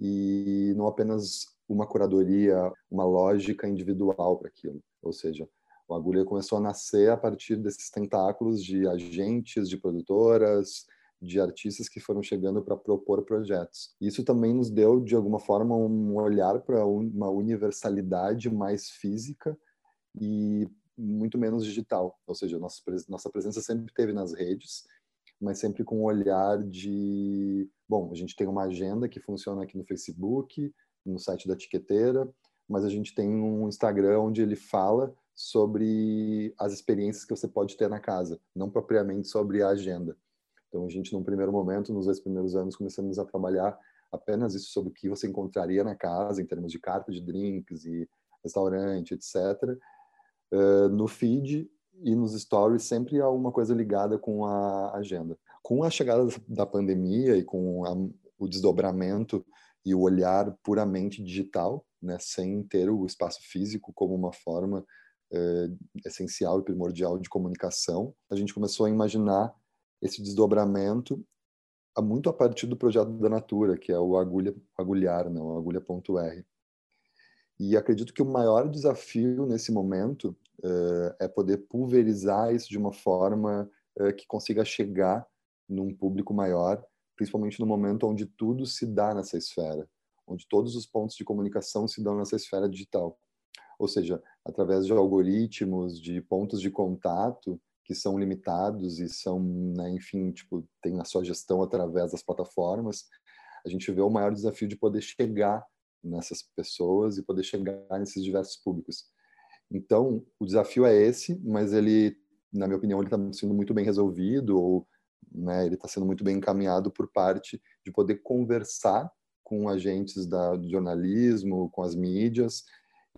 e não apenas uma curadoria, uma lógica individual para aquilo. Ou seja, o Agulha começou a nascer a partir desses tentáculos de agentes, de produtoras, de artistas que foram chegando para propor projetos. Isso também nos deu, de alguma forma, um olhar para uma universalidade mais física e muito menos digital. Ou seja, nossa, nossa presença sempre teve nas redes, mas sempre com um olhar de. Bom, a gente tem uma agenda que funciona aqui no Facebook, no site da Etiqueteira, mas a gente tem um Instagram onde ele fala sobre as experiências que você pode ter na casa, não propriamente sobre a agenda. Então, a gente, num primeiro momento, nos dois primeiros anos, começamos a trabalhar apenas isso sobre o que você encontraria na casa, em termos de carta de drinks e restaurante, etc uh, no feed e nos stories sempre há uma coisa ligada com a agenda. Com a chegada da pandemia e com a, o desdobramento e o olhar puramente digital, né, sem ter o espaço físico como uma forma uh, essencial e primordial de comunicação, a gente começou a imaginar esse desdobramento muito a partir do projeto da Natura, que é o agulha, agulhar, não, né, agulha.r. E acredito que o maior desafio nesse momento uh, é poder pulverizar isso de uma forma uh, que consiga chegar num público maior, principalmente no momento onde tudo se dá nessa esfera, onde todos os pontos de comunicação se dão nessa esfera digital. Ou seja, através de algoritmos, de pontos de contato que são limitados e são, né, enfim, tipo, tem a sua gestão através das plataformas, a gente vê o maior desafio de poder chegar nessas pessoas e poder chegar nesses diversos públicos. Então, o desafio é esse, mas ele, na minha opinião, ele está sendo muito bem resolvido ou né, ele está sendo muito bem encaminhado por parte de poder conversar com agentes da, do jornalismo, com as mídias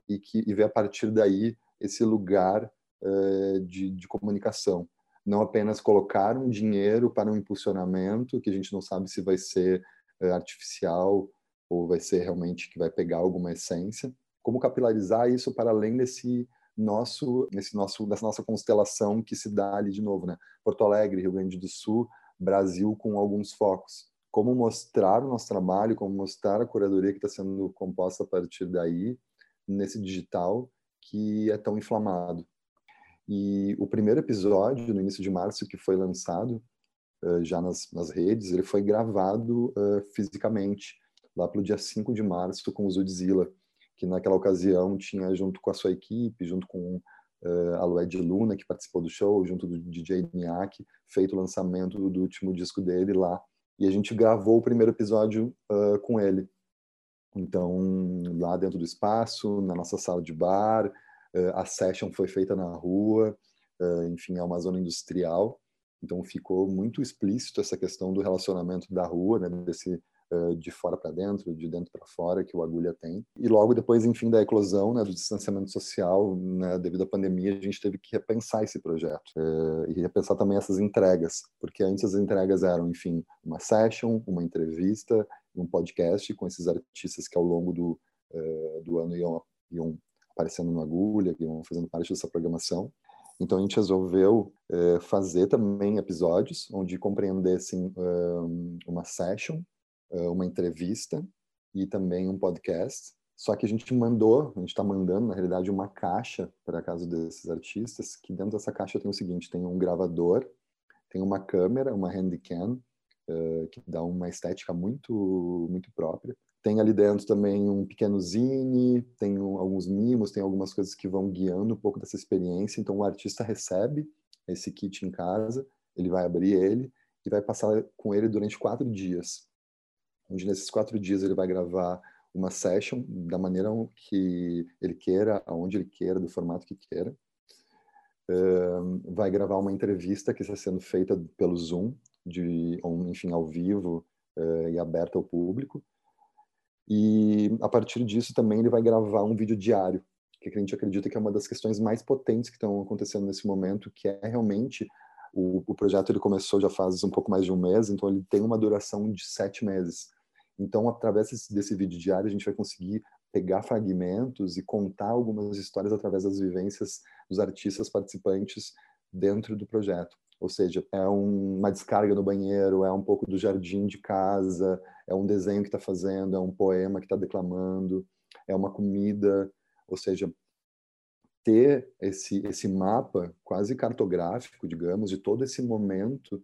e que e ver a partir daí esse lugar uh, de, de comunicação. Não apenas colocar um dinheiro para um impulsionamento que a gente não sabe se vai ser uh, artificial ou vai ser realmente que vai pegar alguma essência. Como capilarizar isso para além desse nosso, nesse nosso, dessa nossa constelação que se dá ali de novo, né? Porto Alegre, Rio Grande do Sul, Brasil com alguns focos. Como mostrar o nosso trabalho, como mostrar a curadoria que está sendo composta a partir daí, nesse digital que é tão inflamado. E o primeiro episódio, no início de março, que foi lançado uh, já nas, nas, redes, ele foi gravado uh, fisicamente lá pelo dia 5 de março com o Zudzilla, que naquela ocasião tinha junto com a sua equipe, junto com uh, a Lued Luna, que participou do show, junto do DJ Niak, feito o lançamento do último disco dele lá. E a gente gravou o primeiro episódio uh, com ele. Então, lá dentro do espaço, na nossa sala de bar, uh, a session foi feita na rua, enfim, é uma zona industrial. Então, ficou muito explícito essa questão do relacionamento da rua, né, desse uh, de fora para dentro, de dentro para fora que o Agulha tem. E logo depois, enfim, da eclosão, né, do distanciamento social, né, devido à pandemia, a gente teve que repensar esse projeto uh, e repensar também essas entregas, porque antes as entregas eram, enfim, uma session, uma entrevista, um podcast com esses artistas que ao longo do, uh, do ano iam, iam aparecendo no Agulha, iam fazendo parte dessa programação. Então a gente resolveu uh, fazer também episódios onde compreendessem uma session, uma entrevista e também um podcast. Só que a gente mandou, a gente está mandando, na realidade, uma caixa para casa desses artistas, que dentro dessa caixa tem o seguinte, tem um gravador, tem uma câmera, uma handycam, que dá uma estética muito, muito própria. Tem ali dentro também um pequeno zine, tem um, alguns mimos, tem algumas coisas que vão guiando um pouco dessa experiência. Então o artista recebe esse kit em casa, ele vai abrir ele e vai passar com ele durante quatro dias. Onde nesses quatro dias ele vai gravar uma session da maneira que ele queira, aonde ele queira, do formato que queira. Uh, vai gravar uma entrevista que está sendo feita pelo Zoom, de, enfim, ao vivo uh, e aberta ao público. E a partir disso também ele vai gravar um vídeo diário, que a gente acredita que é uma das questões mais potentes que estão acontecendo nesse momento, que é realmente o, o projeto ele começou já faz um pouco mais de um mês, então ele tem uma duração de sete meses. Então, através desse, vídeo diário, a gente vai conseguir pegar fragmentos e contar algumas histórias através das vivências dos artistas participantes dentro do projeto. Ou seja, é um, uma descarga no banheiro, é um pouco do jardim de casa, é um desenho que está fazendo, é um poema que está declamando, é uma comida. Ou seja, ter esse, esse mapa quase cartográfico, digamos, de todo esse momento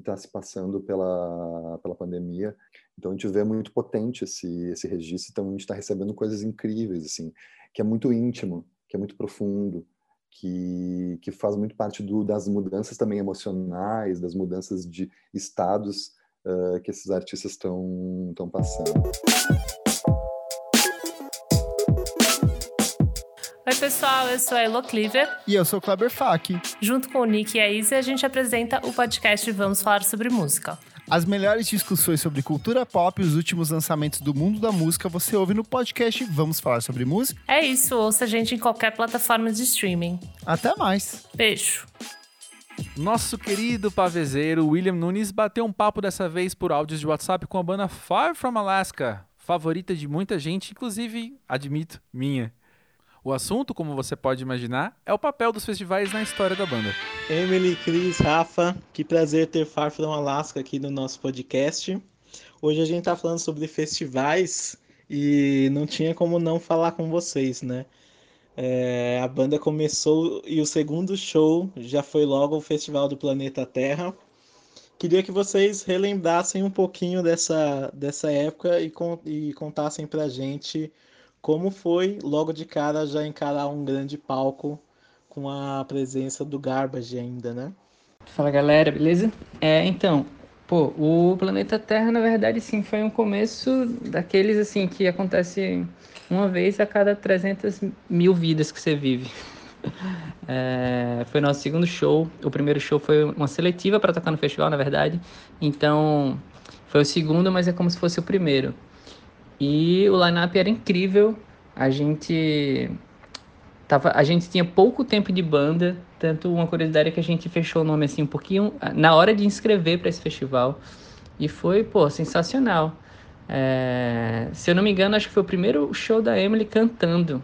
que está se passando pela, pela pandemia. Então a gente vê muito potente esse, esse registro, então a gente está recebendo coisas incríveis, assim, que é muito íntimo, que é muito profundo, que, que faz muito parte do, das mudanças também emocionais, das mudanças de estados uh, que esses artistas estão passando. Oi, pessoal, eu sou a Elo Cleaver. E eu sou o Kleber Fak. Junto com o Nick e a Izzy, a gente apresenta o podcast Vamos Falar Sobre Música. As melhores discussões sobre cultura pop e os últimos lançamentos do mundo da música você ouve no podcast Vamos Falar Sobre Música. É isso, ouça a gente em qualquer plataforma de streaming. Até mais. Beijo. Nosso querido pavezeiro William Nunes bateu um papo dessa vez por áudios de WhatsApp com a banda Far From Alaska, favorita de muita gente, inclusive, admito, minha. O assunto, como você pode imaginar, é o papel dos festivais na história da banda. Emily, Cris, Rafa, que prazer ter Far From Alaska aqui no nosso podcast. Hoje a gente tá falando sobre festivais e não tinha como não falar com vocês, né? É, a banda começou e o segundo show já foi logo o Festival do Planeta Terra. Queria que vocês relembrassem um pouquinho dessa, dessa época e, e contassem pra gente como foi logo de cara já encarar um grande palco com a presença do Garbage ainda, né? Fala galera, beleza? É, então, pô, o planeta Terra na verdade sim foi um começo daqueles assim que acontece uma vez a cada 300 mil vidas que você vive. <laughs> É, foi nosso segundo show. O primeiro show foi uma seletiva para tocar no festival, na verdade. Então, foi o segundo, mas é como se fosse o primeiro. E o line-up era incrível. A gente tava, a gente tinha pouco tempo de banda, tanto uma curiosidade é que a gente fechou o nome assim um pouquinho na hora de inscrever para esse festival. E foi, pô, sensacional. É, se eu não me engano, acho que foi o primeiro show da Emily cantando.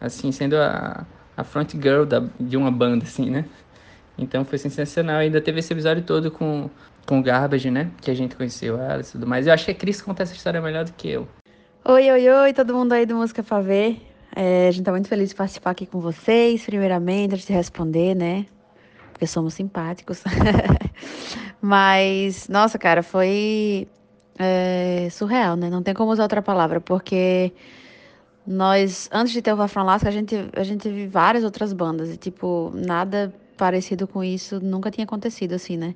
Assim, sendo a, a front girl da, de uma banda, assim, né? Então foi sensacional. Ainda teve esse episódio todo com com o Garbage, né? Que a gente conheceu ela e tudo mais. Eu acho que a Cris conta essa história melhor do que eu. Oi, oi, oi, todo mundo aí do Música Pra Ver. É, a gente tá muito feliz de participar aqui com vocês, primeiramente, de responder, né? Porque somos simpáticos. <laughs> Mas, nossa, cara, foi é, surreal, né? Não tem como usar outra palavra, porque nós, antes de ter o Vafron Lasca, a gente, a gente teve várias outras bandas e, tipo, nada parecido com isso nunca tinha acontecido, assim, né?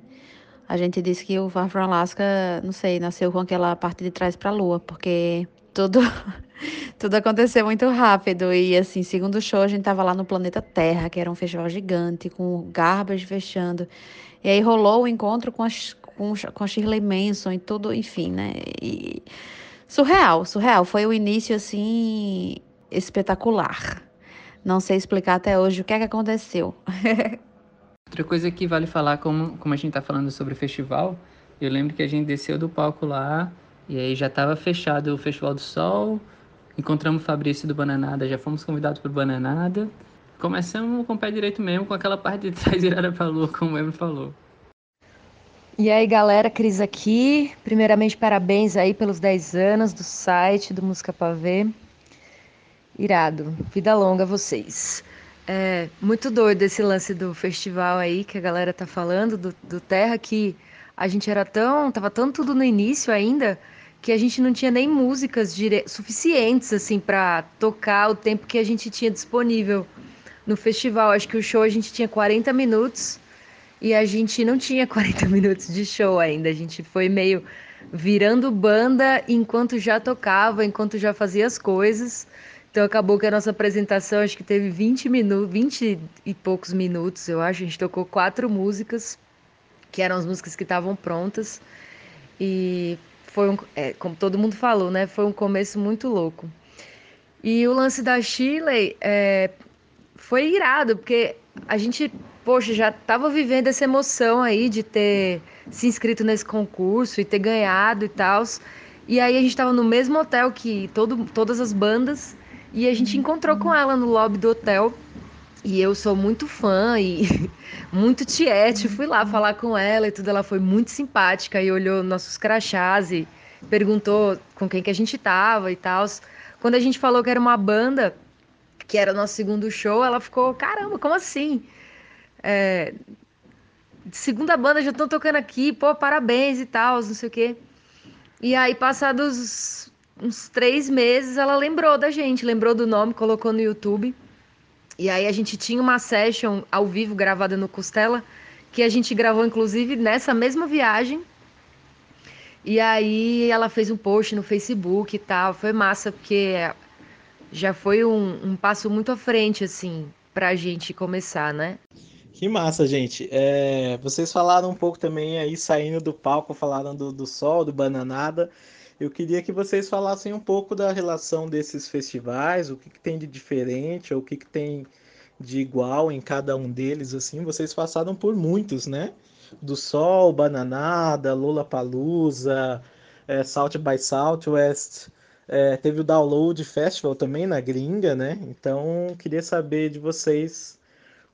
A gente disse que o Far From Alaska, não sei, nasceu com aquela parte de trás para a lua, porque tudo <laughs> tudo aconteceu muito rápido e assim, segundo show a gente tava lá no planeta Terra, que era um festival gigante com garbas fechando. E aí rolou o encontro com, as, com, com a Shirley Manson e tudo, enfim, né? E, surreal, surreal. Foi o início, assim, espetacular. Não sei explicar até hoje o que é que aconteceu. <laughs> Outra coisa que vale falar, como, como a gente tá falando sobre o festival, eu lembro que a gente desceu do palco lá e aí já estava fechado o Festival do Sol, encontramos o Fabrício do Bananada, já fomos convidados por Bananada. Começamos com o pé direito mesmo, com aquela parte de trás <laughs> virada pra lua, como o Emer falou. E aí, galera, Cris aqui. Primeiramente, parabéns aí pelos 10 anos do site do Música Pavê. Irado. Vida longa a vocês. É muito doido esse lance do festival aí que a galera tá falando, do, do Terra, que a gente era tão. tava tão tudo no início ainda que a gente não tinha nem músicas dire... suficientes assim para tocar o tempo que a gente tinha disponível no festival. Acho que o show a gente tinha 40 minutos e a gente não tinha <laughs> 40 minutos de show ainda. A gente foi meio virando banda enquanto já tocava, enquanto já fazia as coisas. Então acabou que a nossa apresentação acho que teve 20 minutos, 20 e poucos minutos, eu acho. A gente tocou quatro músicas, que eram as músicas que estavam prontas. E foi um, é, como todo mundo falou, né? Foi um começo muito louco. E o lance da Chile é, foi irado, porque a gente poxa, já estava vivendo essa emoção aí de ter se inscrito nesse concurso e ter ganhado e tal. E aí a gente estava no mesmo hotel que todo, todas as bandas e a gente encontrou com ela no lobby do hotel. E eu sou muito fã e <laughs> muito tiete, fui lá falar com ela e tudo. Ela foi muito simpática e olhou nossos crachás e perguntou com quem que a gente tava e tal. Quando a gente falou que era uma banda, que era nosso segundo show, ela ficou, caramba, como assim? É, segunda banda já estão tocando aqui, pô, parabéns e tal, não sei o quê. E aí, passados uns três meses, ela lembrou da gente, lembrou do nome, colocou no YouTube. E aí a gente tinha uma session ao vivo gravada no Costela, que a gente gravou inclusive nessa mesma viagem. E aí ela fez um post no Facebook e tal, foi massa, porque já foi um, um passo muito à frente, assim, pra gente começar, né? Que massa, gente. É, vocês falaram um pouco também aí, saindo do palco, falaram do, do sol, do bananada. Eu queria que vocês falassem um pouco da relação desses festivais, o que, que tem de diferente, ou o que, que tem de igual em cada um deles, assim. Vocês passaram por muitos, né? Do Sol, Bananada, Lula Palusa, é, South by Southwest. É, teve o Download Festival também na gringa, né? Então, queria saber de vocês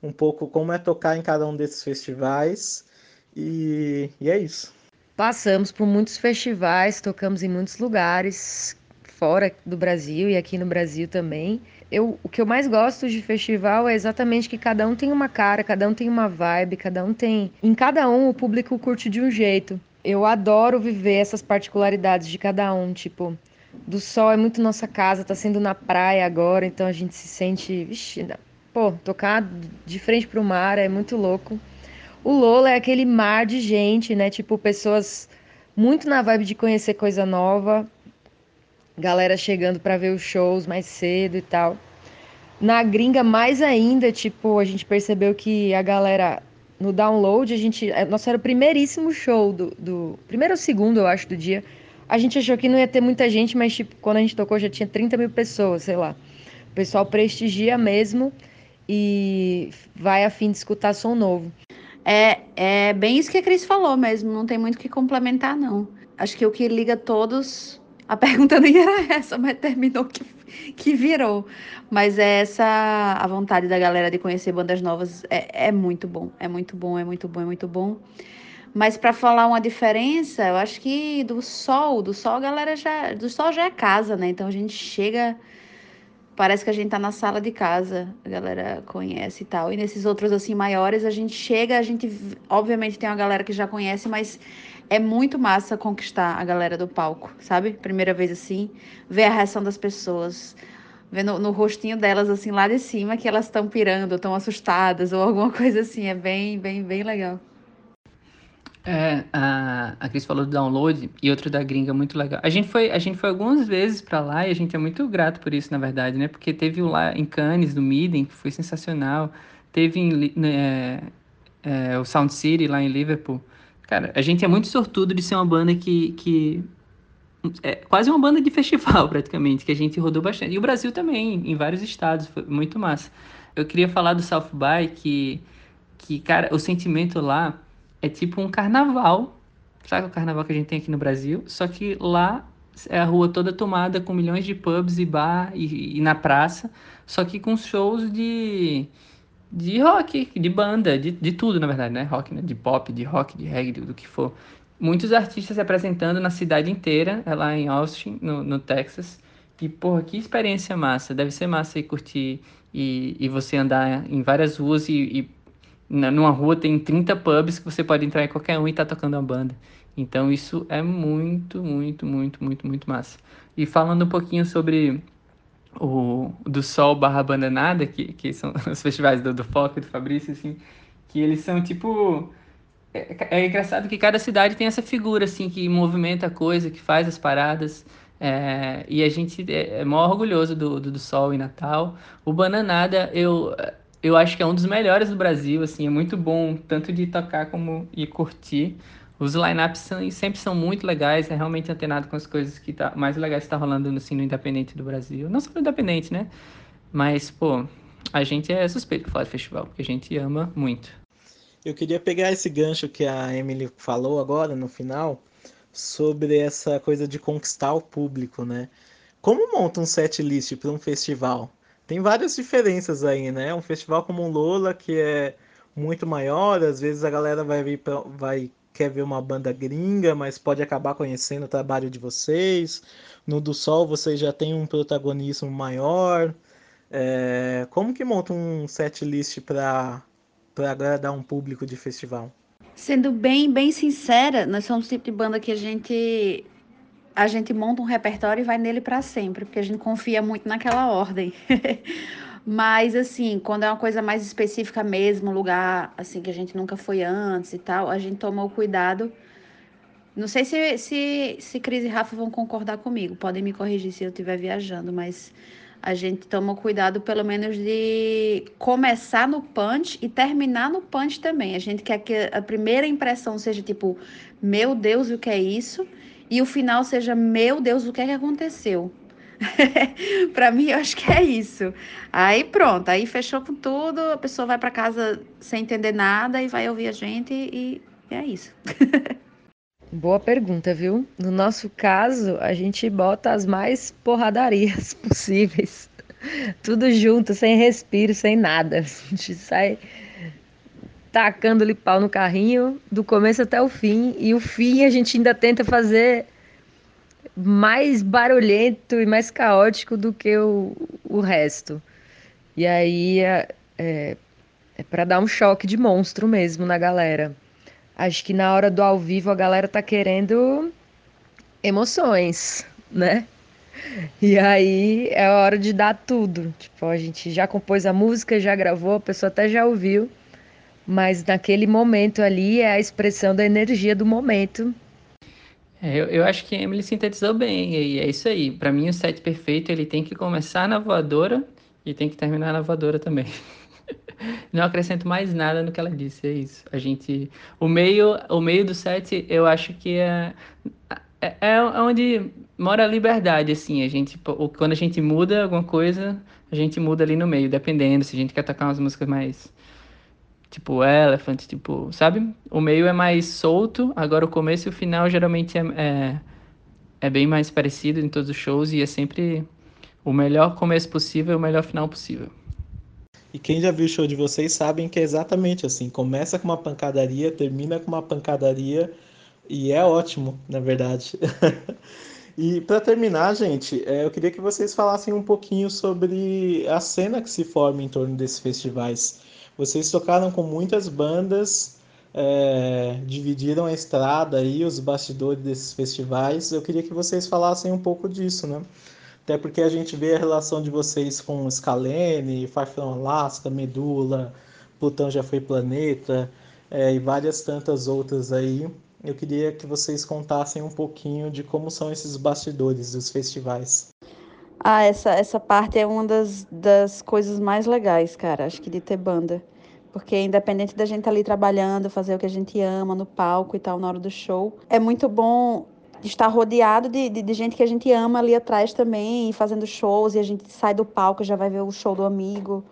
um pouco como é tocar em cada um desses festivais. E, e é isso. Passamos por muitos festivais, tocamos em muitos lugares fora do Brasil e aqui no Brasil também. Eu, o que eu mais gosto de festival é exatamente que cada um tem uma cara, cada um tem uma vibe, cada um tem. Em cada um o público curte de um jeito. Eu adoro viver essas particularidades de cada um, tipo, do sol é muito nossa casa, tá sendo na praia agora, então a gente se sente, vixe, pô, tocar de frente pro mar é muito louco. O Lola é aquele mar de gente, né? Tipo, pessoas muito na vibe de conhecer coisa nova, galera chegando para ver os shows mais cedo e tal. Na gringa, mais ainda, tipo, a gente percebeu que a galera no download, a gente. É, nosso era o primeiríssimo show do, do. Primeiro ou segundo, eu acho, do dia. A gente achou que não ia ter muita gente, mas, tipo, quando a gente tocou já tinha 30 mil pessoas, sei lá. O pessoal prestigia mesmo e vai a fim de escutar som novo. É, é bem isso que a Cris falou mesmo, não tem muito o que complementar, não. Acho que o que liga todos. A <laughs> pergunta nem era essa, mas terminou que, que virou. Mas é essa a vontade da galera de conhecer bandas novas é, é muito bom, é muito bom, é muito bom, é muito bom. Mas para falar uma diferença, eu acho que do sol, do sol a galera já, do sol já é casa, né? Então a gente chega parece que a gente tá na sala de casa, a galera conhece e tal. E nesses outros assim maiores, a gente chega, a gente obviamente tem uma galera que já conhece, mas é muito massa conquistar a galera do palco, sabe? Primeira vez assim, ver a reação das pessoas, ver no, no rostinho delas assim lá de cima que elas estão pirando, estão assustadas ou alguma <laughs> coisa assim, é bem, bem, bem legal. É, a, a Cris falou do download e outro da gringa muito legal. A gente foi, a gente foi algumas vezes para lá e a gente é muito grato por isso, na verdade, né? Porque teve lá em Cannes, no Midden, que foi sensacional. Teve em, é, é, o Sound City lá em Liverpool Cara, a gente é muito sortudo de ser uma banda que, que é quase uma banda de festival, <laughs> praticamente, que a gente rodou bastante. E o Brasil também, em vários estados, foi muito massa. Eu queria falar do South By, que, que, cara, o sentimento lá é tipo um carnaval. Sabe o carnaval que a gente tem aqui no Brasil? Só que lá é a rua toda tomada com milhões de pubs e bar e, e na praça, só que com shows de de rock, de banda, de, de tudo, na verdade, né? Rock, né? De pop, de rock, de reggae, do que for muitos artistas se apresentando na cidade inteira, é lá em Austin, no, no Texas. E, porra, que experiência massa. Deve ser massa ir curtir e, e você andar em várias ruas e, e numa rua tem 30 pubs que você pode entrar em qualquer um e tá tocando uma banda. Então isso é muito, muito, muito, muito, muito massa. E falando um pouquinho sobre o do Sol barra Abandonada, que, que são <laughs> os festivais do, do Foco e do Fabrício, assim, que eles são tipo é, é, engraçado que cada cidade tem essa figura, assim, que movimenta a coisa, que faz as paradas. É, e a gente é, é mó orgulhoso do, do, do, Sol e Natal. O Bananada, eu, eu acho que é um dos melhores do Brasil, assim, é muito bom, tanto de tocar como de curtir. Os lineups sempre são muito legais, é realmente antenado com as coisas que tá, mais legais que tá rolando assim, no Independente do Brasil. Não só no Independente, né? Mas, pô, a gente é suspeito de falar de festival, porque a gente ama muito. Eu queria pegar esse gancho que a Emily falou agora no final sobre essa coisa de conquistar o público, né? Como monta um set list para um festival? Tem várias diferenças aí, né? Um festival como o Lola, que é muito maior, às vezes a galera vai vir pra, vai quer ver uma banda gringa, mas pode acabar conhecendo o trabalho de vocês. No do Sol vocês já tem um protagonismo maior. É, como que monta um set list para para agradar um público de festival? Sendo bem, bem sincera, nós somos o tipo de banda que a gente a gente monta um repertório e vai nele para sempre, porque a gente confia muito naquela ordem. <laughs> Mas assim, quando é uma coisa mais específica mesmo, lugar assim que a gente nunca foi antes e tal, a gente tomou cuidado. Não sei se se, se Cris e Rafa vão concordar comigo, podem me corrigir se eu estiver viajando, mas a gente toma cuidado pelo menos de começar no punch e terminar no punch também. A gente quer que a primeira impressão seja tipo, meu Deus, o que é isso? E o final seja, meu Deus, o que é que aconteceu? <laughs> para mim, eu acho que é isso. Aí pronto, aí fechou com tudo, a pessoa vai para casa sem entender nada e vai ouvir a gente e é isso. <laughs> Boa pergunta, viu? No nosso caso, a gente bota as mais porradarias <laughs> possíveis. Tudo junto, sem respiro, sem nada. A gente sai tacando-lhe pau no carrinho do começo até o fim. E o fim a gente ainda tenta fazer mais barulhento e mais caótico do que o, o resto. E aí é, é, é para dar um choque de monstro mesmo na galera. Acho que na hora do ao vivo a galera tá querendo emoções, né? E aí é a hora de dar tudo. Tipo, a gente já compôs a música, já gravou, a pessoa até já ouviu, mas naquele momento ali é a expressão da energia do momento. É, eu, eu acho que a Emily sintetizou bem, e é isso aí. Para mim, o set perfeito ele tem que começar na voadora e tem que terminar na voadora também. <laughs> Não acrescento mais nada no que ela disse, é isso. A gente, o meio, o meio do set, eu acho que é, é, é onde mora a liberdade, assim. A gente, quando a gente muda alguma coisa, a gente muda ali no meio, dependendo. Se a gente quer tocar umas músicas mais tipo Elephant, tipo, sabe? O meio é mais solto, agora o começo e o final geralmente é, é, é bem mais parecido em todos os shows e é sempre o melhor começo possível e o melhor final possível. E quem já viu o show de vocês sabem que é exatamente assim. Começa com uma pancadaria, termina com uma pancadaria e é ótimo, na verdade. <laughs> e para terminar, gente, é, eu queria que vocês falassem um pouquinho sobre a cena que se forma em torno desses festivais. Vocês tocaram com muitas bandas, é, dividiram a estrada aí, os bastidores desses festivais. Eu queria que vocês falassem um pouco disso, né? Até porque a gente vê a relação de vocês com Scalene, Far Alaska, Medula, Plutão já foi planeta é, e várias tantas outras aí. Eu queria que vocês contassem um pouquinho de como são esses bastidores dos festivais. Ah, essa, essa parte é uma das, das coisas mais legais, cara, acho que de ter banda. porque independente da gente ali trabalhando, fazer o que a gente ama no palco e tal, na hora do show, é muito bom estar rodeado de, de, de, gente que a gente ama ali atrás também, fazendo shows, e a gente sai do palco e já vai ver o show do amigo.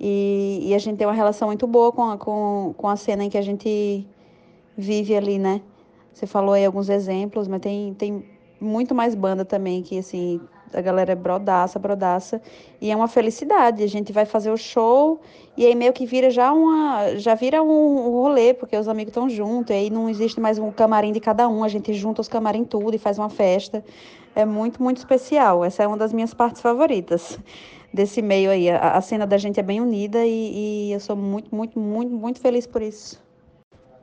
E, e a gente tem uma relação muito boa com a, com, com a cena em que a gente vive ali, né? Você falou aí alguns exemplos, mas tem, tem muito mais banda também que, assim, a galera é brodaça, brodaça. E é uma felicidade. A gente vai fazer o show e aí meio que vira já uma. Já vira um, rolê, porque os amigos estão juntos. E aí não existe mais um camarim de cada um. A gente junta os camarim tudo e faz uma festa. É muito, muito especial. Essa é uma das minhas partes favoritas desse meio aí. A, a cena da gente é bem unida e, e eu sou muito, muito, muito, muito feliz por isso.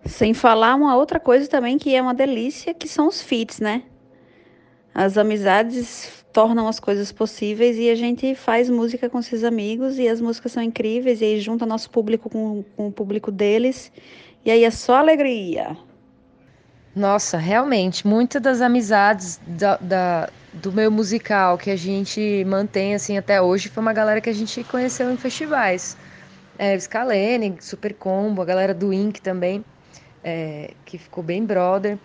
Sem falar uma outra coisa também que é uma delícia, que são os feats, né? As amizades tornam as coisas possíveis e a gente faz música com esses amigos e as músicas são incríveis e aí junta nosso público com, com o público deles e aí é só alegria. Nossa, realmente, muitas das amizades da, da, do meio musical que a gente mantém assim até hoje foi uma galera que a gente conheceu em festivais. É, Scalene, Super Combo, a galera do Ink também, é, que ficou bem brother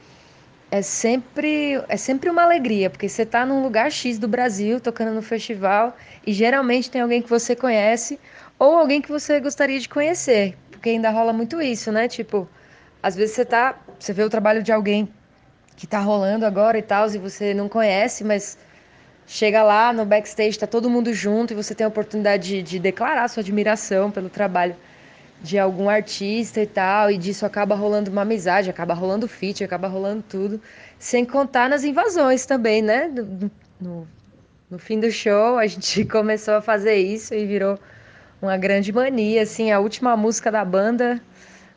é sempre, é sempre uma alegria, porque você está num lugar X do Brasil, tocando no festival, e geralmente tem alguém que você conhece ou alguém que você gostaria de conhecer, porque ainda rola muito isso, né? Tipo, às vezes você tá, você vê o trabalho de alguém que tá rolando agora e tal, e você não conhece, mas chega lá no backstage, tá todo mundo junto e você tem a oportunidade de, de declarar sua admiração pelo trabalho de algum artista e tal, e disso acaba rolando uma amizade, acaba rolando feat, acaba rolando tudo. Sem contar nas invasões também, né? No, no, no, fim do show, a gente <laughs> começou a fazer isso e virou uma grande mania, assim, a última música da banda,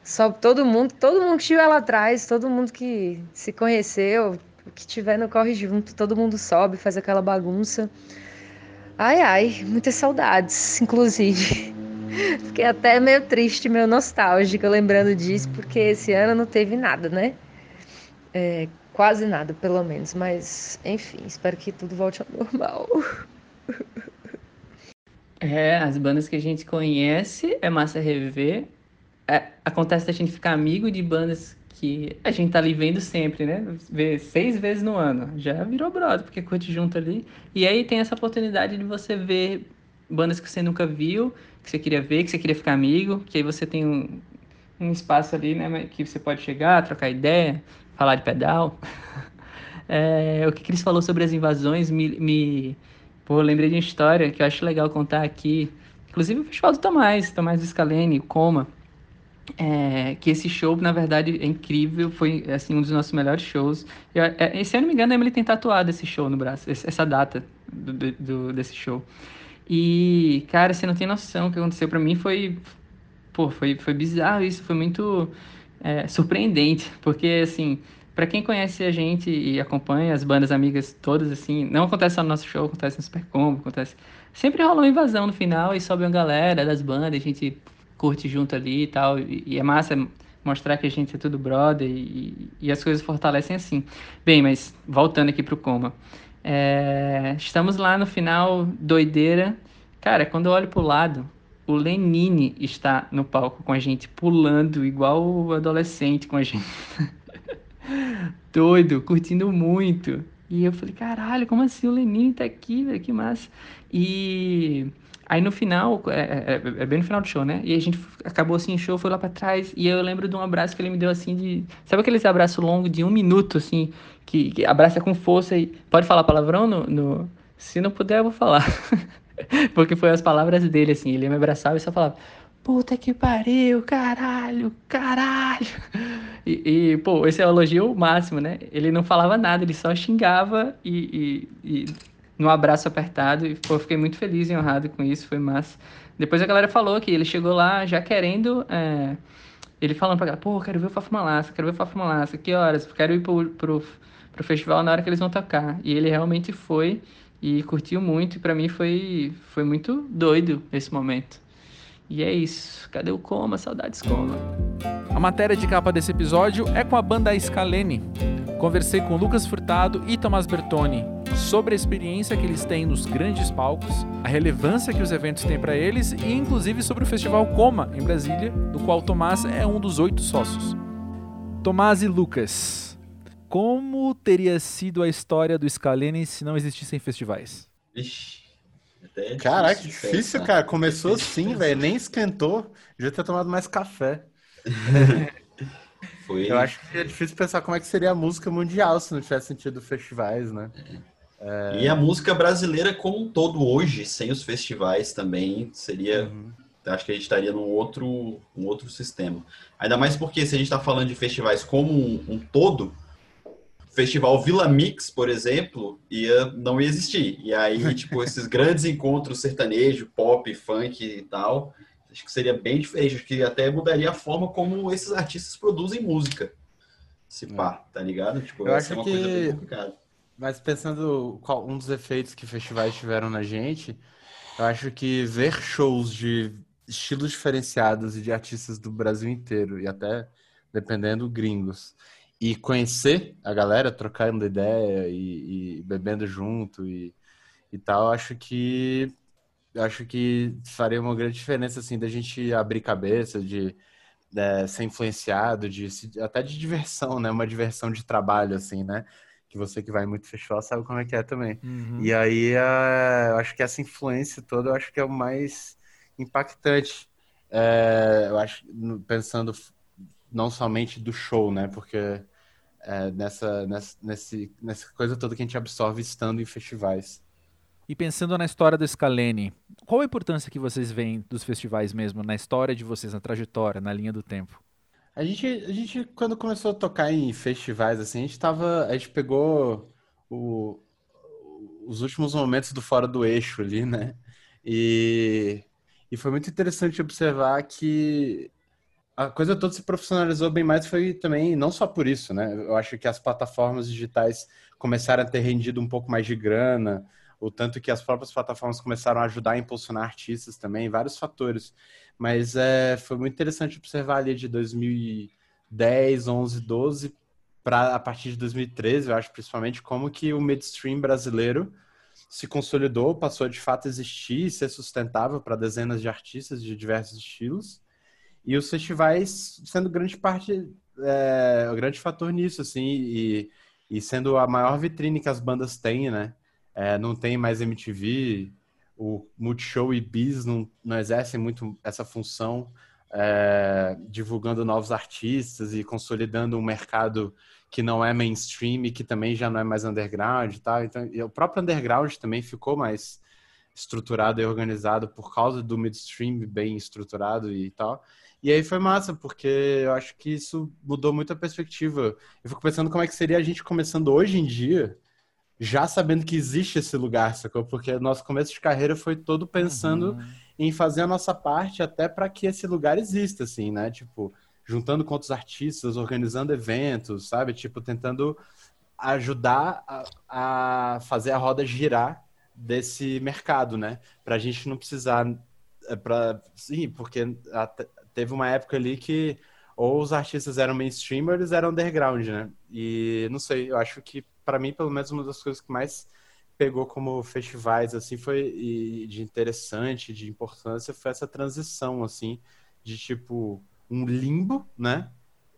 só todo mundo, todo mundo que estiver lá atrás, todo mundo que se conheceu, que estiver no corre junto, todo mundo sobe, faz aquela bagunça. Ai, ai, muitas saudades, <laughs> inclusive. Fiquei até meio triste, meio nostálgica lembrando disso, porque esse ano não teve nada, né? É, quase nada, pelo menos. Mas, enfim, espero que tudo volte ao normal. <laughs> É, as bandas que a gente conhece é massa rever. É, acontece da gente ficar amigo de bandas que a gente tá ali vendo sempre, né? Vê seis vezes no ano. Já virou brother, porque curte junto ali. E aí tem essa oportunidade de você ver bandas que você nunca viu que você queria ver, que você queria ficar amigo, que aí você tem um, um espaço ali, né, que você pode chegar, trocar ideia, falar de pedal. <laughs> é, o que Cris falou sobre as invasões me, me pô, lembrei de uma história que eu acho legal contar aqui. Inclusive o Festival do Tomás, Tomás Scalene, Coma. É, que esse show, na verdade, é incrível, foi assim, um dos nossos melhores shows. Eu, é, esse ano, não me engano, a Emily tem tatuado esse show no braço, essa data do, do, desse show. E, cara, você não tem noção o que aconteceu para mim foi. Pô, foi, foi bizarro isso, foi muito é, surpreendente, porque, assim, para quem conhece a gente e acompanha as bandas amigas todas, assim, não acontece só no nosso show, acontece no Super Combo, acontece. Sempre rola uma invasão no final e sobe uma galera das bandas, a gente curte junto ali e tal, e, e é massa mostrar que a gente é tudo brother e, e as coisas fortalecem assim. Bem, mas voltando aqui pro Coma. É, estamos lá no final, doideira. Cara, quando eu olho pro lado, o Lenine está no palco com a gente, pulando igual o adolescente com a gente. <laughs> Doido, curtindo muito. E eu falei, caralho, como assim o Lenine tá aqui, velho? Que massa. E Aí no final, é, é, é, bem no final do show, né? E a gente acabou assim o show, foi lá pra trás. E eu lembro de um abraço que ele me deu assim de. Sabe aquele abraço longo de um minuto, assim, que, que abraça com força e. Pode falar palavrão no. no... Se não puder, eu vou falar. <laughs> Porque foi as palavras dele, assim. Ele me abraçava e só falava. Puta que pariu, caralho, caralho. E, e, pô, esse é o elogio máximo, né? Ele não falava nada, ele só xingava e, e, e no abraço apertado. E pô, fiquei muito feliz e honrado com isso, foi massa. Depois a galera falou que ele chegou lá já querendo. É, ele falando pra galera, pô, quero ver o Fafo Malasca, quero ver o Fafo Malasca, que horas? Quero ir pro, pro, pro festival na hora que eles vão tocar. E ele realmente foi e curtiu muito, e pra mim foi, foi muito doido esse momento. E é isso. Cadê o Coma? Saudades Coma. A matéria de capa desse episódio é com a banda Scalene. Conversei com Lucas Furtado e Tomás Bertoni, sobre a experiência que eles têm nos grandes palcos, a relevância que os eventos têm para eles e inclusive sobre o Festival Coma em Brasília, do qual Tomás é um dos oito sócios. Tomás e Lucas, como teria sido a história do Scalene se não existissem festivais? Ixi. É Caraca, que difícil, cara. Começou <laughs> assim, velho. Nem esquentou. Devia ter tomado mais café. <laughs> Foi... Eu acho que é difícil pensar como é que seria a música mundial se não tivesse sentido festivais, né? É... E a música brasileira como um todo hoje, sem os festivais também, seria... Uhum. Acho que a gente estaria num outro, um outro sistema. Ainda mais porque se a gente está falando de festivais como um, um todo, festival Vila Mix, por exemplo, ia não ia existir. E aí, <laughs> tipo, esses grandes encontros sertanejo, pop, funk e tal, acho que seria bem diferente, acho que até mudaria a forma como esses artistas produzem música. Se pá, é. tá ligado? Tipo, eu acho uma que... coisa bem complicada. Mas pensando qual um dos efeitos que festivais tiveram na gente, eu acho que ver shows de estilos diferenciados e de artistas do Brasil inteiro e até dependendo gringos e conhecer a galera, trocando ideia e, e bebendo junto e, e tal, acho que acho que faria uma grande diferença assim da gente abrir cabeça, de é, ser influenciado, de até de diversão, né? Uma diversão de trabalho assim, né? Que você que vai muito festival sabe como é que é também. Uhum. E aí é, eu acho que essa influência toda eu acho que é o mais impactante. É, eu acho pensando não somente do show, né? Porque é, nessa, nessa, nesse, nessa coisa toda que a gente absorve estando em festivais. E pensando na história do Scalene, qual a importância que vocês veem dos festivais mesmo, na história de vocês, na trajetória, na linha do tempo? A gente, a gente quando começou a tocar em festivais, assim, a gente tava, a gente pegou o, os últimos momentos do Fora do Eixo ali, né? E, e foi muito interessante observar que a coisa toda se profissionalizou bem mais foi também, não só por isso, né? Eu acho que as plataformas digitais começaram a ter rendido um pouco mais de grana, o tanto que as próprias plataformas começaram a ajudar a impulsionar artistas também, vários fatores. Mas é, foi muito interessante observar ali de 2010, 11, 12 para a partir de 2013, eu acho principalmente como que o midstream brasileiro se consolidou, passou a de fato existir e ser sustentável para dezenas de artistas de diversos estilos. E os festivais sendo grande parte, é, o grande fator nisso, assim, e, e sendo a maior vitrine que as bandas têm, né? é, não tem mais MTV, o Multishow e Bis não, não exercem muito essa função, é, divulgando novos artistas e consolidando um mercado que não é mainstream e que também já não é mais underground e tal. Então, e o próprio underground também ficou mais estruturado e organizado por causa do midstream bem estruturado e tal. E aí foi massa, porque eu acho que isso mudou muito a perspectiva. Eu fico pensando como é que seria a gente começando hoje em dia, já sabendo que existe esse lugar, sacou? Porque nosso começo de carreira foi todo pensando uhum. em fazer a nossa parte até para que esse lugar exista, assim, né? Tipo, juntando com outros artistas, organizando eventos, sabe? Tipo, tentando ajudar a, a fazer a roda girar desse mercado, né? Para a gente não precisar, é, para sim, porque teve uma época ali que ou os artistas eram mainstream ou eles eram underground, né? E não sei, eu acho que para mim, pelo menos, uma das coisas que mais pegou como festivais, assim, foi de interessante, de importância, foi essa transição, assim, de tipo um limbo, né?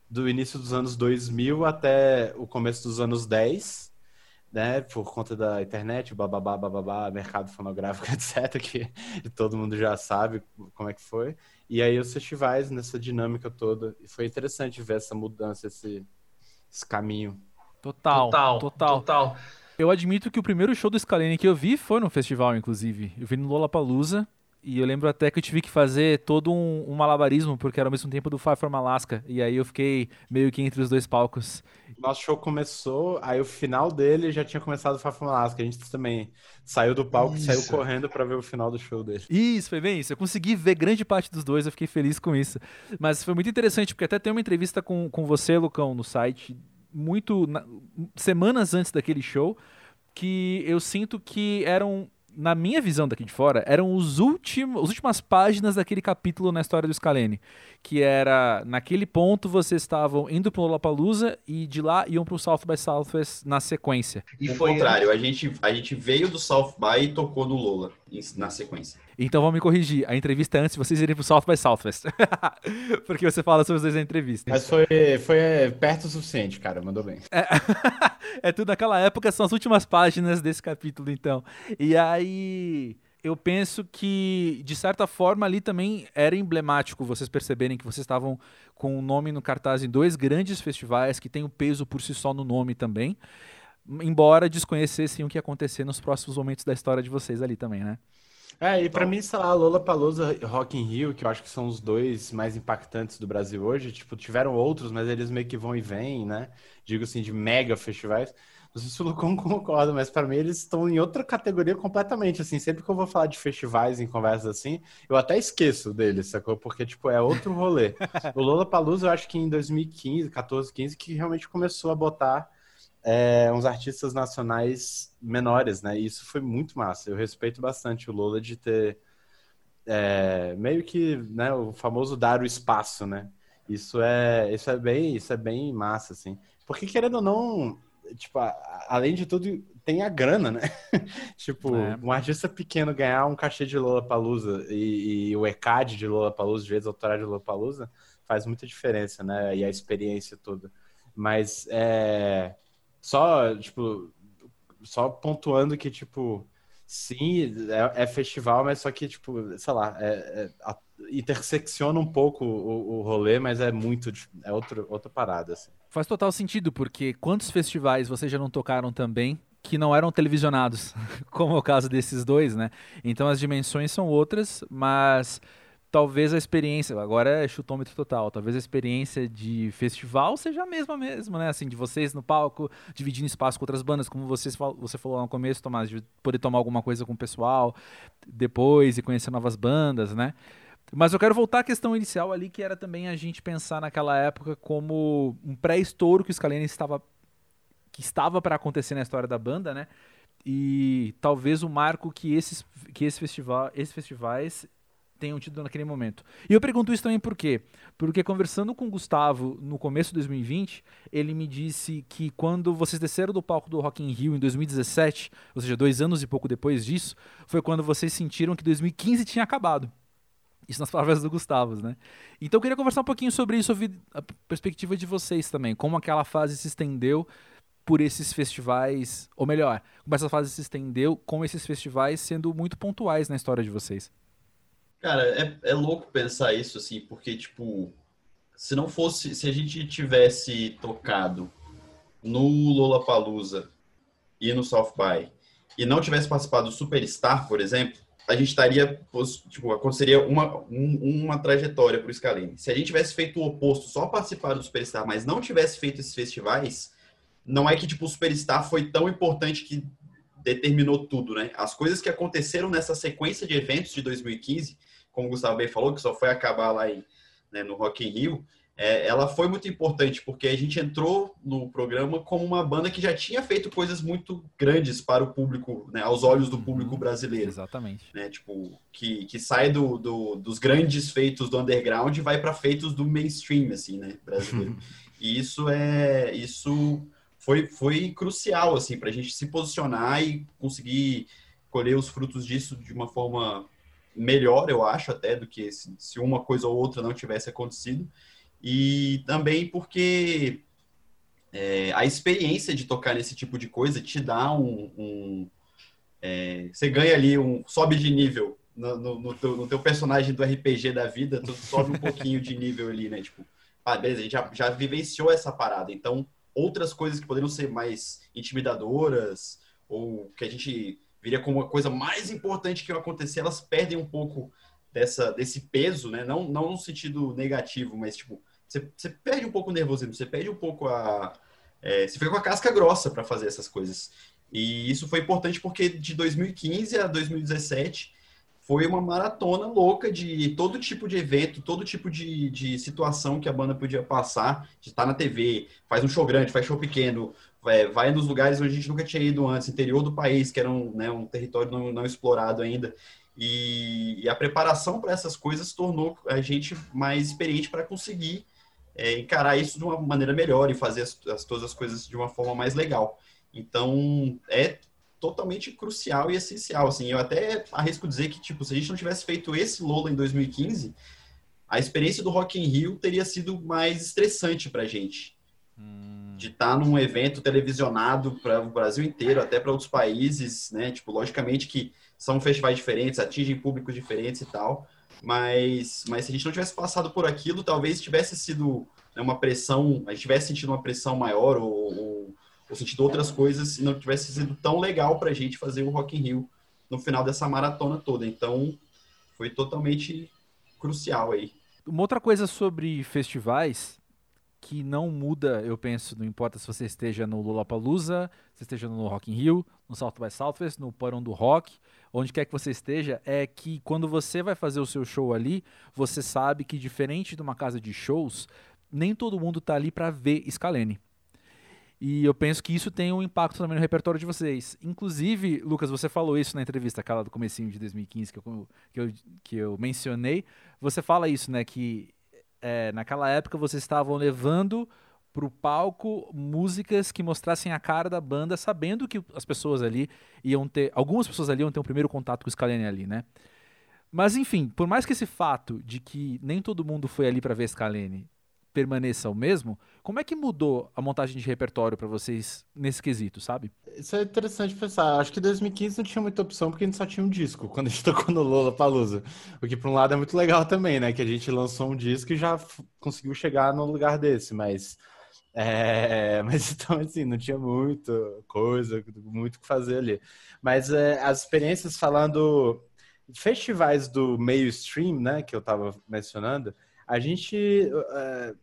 Do início dos anos 2000 até o começo dos anos 10, né? Por conta da internet, bababá, bababá, mercado fonográfico, <laughs> etc., que todo mundo já sabe como é que foi. E aí os festivais nessa dinâmica toda. E foi interessante ver essa mudança, esse, esse caminho. Total, total, total. total. Eu admito que o primeiro show do Scalene que eu vi foi no festival, inclusive. Eu vi no Lollapalooza e eu lembro até que eu tive que fazer todo um, um, malabarismo, porque era ao mesmo tempo do Far From Alaska. E aí eu fiquei meio que entre os dois palcos. Nosso show começou, aí o final dele já tinha começado o Far From Alaska. A gente também saiu do palco e saiu correndo para ver o final do show dele. Isso, foi bem isso. Eu consegui ver grande parte dos dois, eu fiquei feliz com isso. Mas foi muito interessante, porque até tem uma entrevista com, com você, Lucão, no site muito na, semanas antes daquele show que eu sinto que eram na minha visão daqui de fora, eram os últimos, as últimas páginas daquele capítulo na história do Scalene. Que era, naquele ponto, vocês estavam indo pro Lollapalooza e de lá iam pro South by Southwest na sequência. E foi o contrário, a gente, a gente veio do South by e tocou no Lola na sequência. Então vamos me corrigir. A entrevista é antes de vocês irem pro South by Southwest. <laughs> Porque você fala sobre os dois na entrevista. Mas foi, foi é, perto o suficiente, cara. Mandou bem. É, <laughs> é tudo naquela época, são as últimas páginas desse capítulo, então. E aí eu penso que, de certa forma, ali também era emblemático vocês perceberem que vocês estavam com o nome no cartaz em dois grandes festivais que tem o peso por si só no nome também, embora desconhecessem o que ia acontecer nos próximos momentos da história de vocês ali também, né? É, e pra mim, sei lá, Lola Palusa e Rock in Rio, que eu acho que são os dois mais impactantes do Brasil hoje, tipo, tiveram outros, mas eles meio que vão e vêm, né? Digo assim, de mega festivais. Não sei se o Lucão <laughs> concorda, mas para mim eles estão em outra categoria completamente, assim, sempre que eu vou falar de festivais em conversas assim, eu até esqueço deles, sacou? Porque, tipo, é outro rolê. <laughs> o Lola Palusa, eu acho que em 2015, 14, 15, que realmente começou a botar é, uns artistas nacionais menores, né? E isso foi muito massa. Eu respeito bastante o Lola de ter é, meio que né, o famoso dar o espaço, né? Isso é, isso é bem, isso é bem massa, assim. Porque querendo ou não, tipo, além de tudo, tem a grana, né? <laughs> tipo, é. um artista pequeno ganhar um cachê de Lola Palusa e, e, o ECAD de Lola Palusa, direitos autorais de Lola Palusa, faz muita diferença, né? E a experiência toda. Mas é só, tipo, só pontuando que, tipo, sim, é, é festival, mas só que, tipo, sei lá, é, é, intersecciona um pouco o, o rolê, mas é muito, é outro, outra parada, assim. Faz total sentido, porque quantos festivais vocês já não tocaram também que não eram televisionados, <laughs> como é o caso desses dois, né? Então as dimensões são outras, mas talvez a experiência, agora é chutômetro total, talvez a experiência de festival seja a mesma mesmo, né? Assim, de vocês no palco, dividindo espaço com outras bandas, como vocês, você falou no começo, Tomás, de poder tomar alguma coisa com o pessoal depois e conhecer novas bandas, né? Mas eu quero voltar à questão inicial ali, que era também a gente pensar naquela época como um pré-estouro que o Scalene estava que estava para acontecer na história da banda, né? E talvez o marco que esses que esse festival, esses festivais tenham tido naquele momento. E eu pergunto isso também por quê? Porque conversando com o Gustavo no começo de 2020, ele me disse que quando vocês desceram do palco do Rock in Rio em 2017, ou seja, dois anos e pouco depois disso, foi quando vocês sentiram que 2015 tinha acabado. Isso nas palavras do Gustavo, né? Então eu queria conversar um pouquinho sobre isso, ouvir a perspectiva de vocês também, como aquela fase se estendeu por esses festivais, ou melhor, como essa fase se estendeu com esses festivais sendo muito pontuais na história de vocês. Cara, é, é louco pensar isso, assim, porque, tipo, se não fosse, se a gente tivesse tocado no Lollapalooza e no South by e não tivesse participado do Superstar, por exemplo, a gente estaria, tipo, aconteceria uma, um, uma trajetória para o Scalene. Se a gente tivesse feito o oposto, só participar do Superstar, mas não tivesse feito esses festivais, não é que, tipo, o Superstar foi tão importante que determinou tudo, né? As coisas que aconteceram nessa sequência de eventos de 2015 como o Gustavo bem falou, que só foi acabar lá em, né, no Rock in Rio, é, ela foi muito importante, porque a gente entrou no programa como uma banda que já tinha feito coisas muito grandes para o público, né, aos olhos do uhum. público brasileiro. Exatamente. Né, tipo, que, que sai do, do, dos grandes feitos do underground e vai para feitos do mainstream, assim, né, brasileiro. <laughs> e isso é... Isso foi, foi crucial, assim, para a gente se posicionar e conseguir colher os frutos disso de uma forma melhor, eu acho, até do que se, se uma coisa ou outra não tivesse acontecido. E também porque é, a experiência de tocar nesse tipo de coisa te dá um. um é, você ganha ali um. sobe de nível no, no, no, teu, no, teu, personagem do RPG da vida, tu sobe um <laughs> pouquinho de nível ali, né? Tipo, ah, beleza, a gente já, já vivenciou essa parada. Então, outras coisas que poderiam ser mais intimidadoras, ou que a gente viria como uma coisa mais importante que vai acontecer, elas perdem um pouco dessa, desse peso, né? Não, não no sentido negativo, mas tipo, você, você perde um pouco o nervosismo, você perde um pouco a. É, você fica com a casca grossa para fazer essas coisas. E isso foi importante porque de 2015 a 2017 foi uma maratona louca de todo tipo de evento, todo tipo de, de situação que a banda podia passar, de estar na TV, faz um show grande, faz show pequeno, é, vai nos lugares onde a gente nunca tinha ido antes, interior do país, que era um, né, um território não, não explorado ainda. E, e a preparação para essas coisas tornou a gente mais experiente para conseguir é, encarar isso de uma maneira melhor e fazer as, as, todas as coisas de uma forma mais legal. Então, é totalmente crucial e essencial, assim, eu até arrisco dizer que, tipo, se a gente não tivesse feito esse Lola em 2015, a experiência do Rock in Rio teria sido mais estressante pra gente. Hum. De estar tá num evento televisionado para o Brasil inteiro, até para outros países, né? Tipo, logicamente que são festivais diferentes, atingem públicos diferentes e tal, mas, mas se a gente não tivesse passado por aquilo, talvez tivesse sido né, uma pressão, a gente tivesse sentido uma pressão maior ou, ou, ou sentido outras coisas e não tivesse sido tão legal para a gente fazer o Rock in Rio no final dessa maratona toda. Então, foi totalmente crucial aí. Uma outra coisa sobre festivais que não muda, eu penso, não importa se você esteja no Lollapalooza, se esteja no Rock in Rio, no South by Southwest, no Porão do Rock, onde quer que você esteja, é que quando você vai fazer o seu show ali, você sabe que diferente de uma casa de shows, nem todo mundo está ali para ver Scalene. E eu penso que isso tem um impacto também no repertório de vocês. Inclusive, Lucas, você falou isso na entrevista, aquela do comecinho de 2015 que eu, que eu, que eu mencionei. Você fala isso, né? Que é, naquela época vocês estavam levando para o palco músicas que mostrassem a cara da banda, sabendo que as pessoas ali iam ter. Algumas pessoas ali iam ter um primeiro contato com o Scalene ali, né? Mas enfim, por mais que esse fato de que nem todo mundo foi ali para ver Scalene permaneça o mesmo, como é que mudou a montagem de repertório para vocês nesse quesito, sabe? Isso é interessante pensar. Acho que 2015 não tinha muita opção porque a gente só tinha um disco quando a gente <laughs> tocou no Lola Palusa. O que, por um lado, é muito legal também, né? Que a gente lançou um disco e já conseguiu chegar no lugar desse, mas. É, <laughs> mas então, assim, não tinha muita coisa, muito o que fazer ali. Mas é, as experiências falando festivais do meio stream, né, que eu estava mencionando, a gente, uh,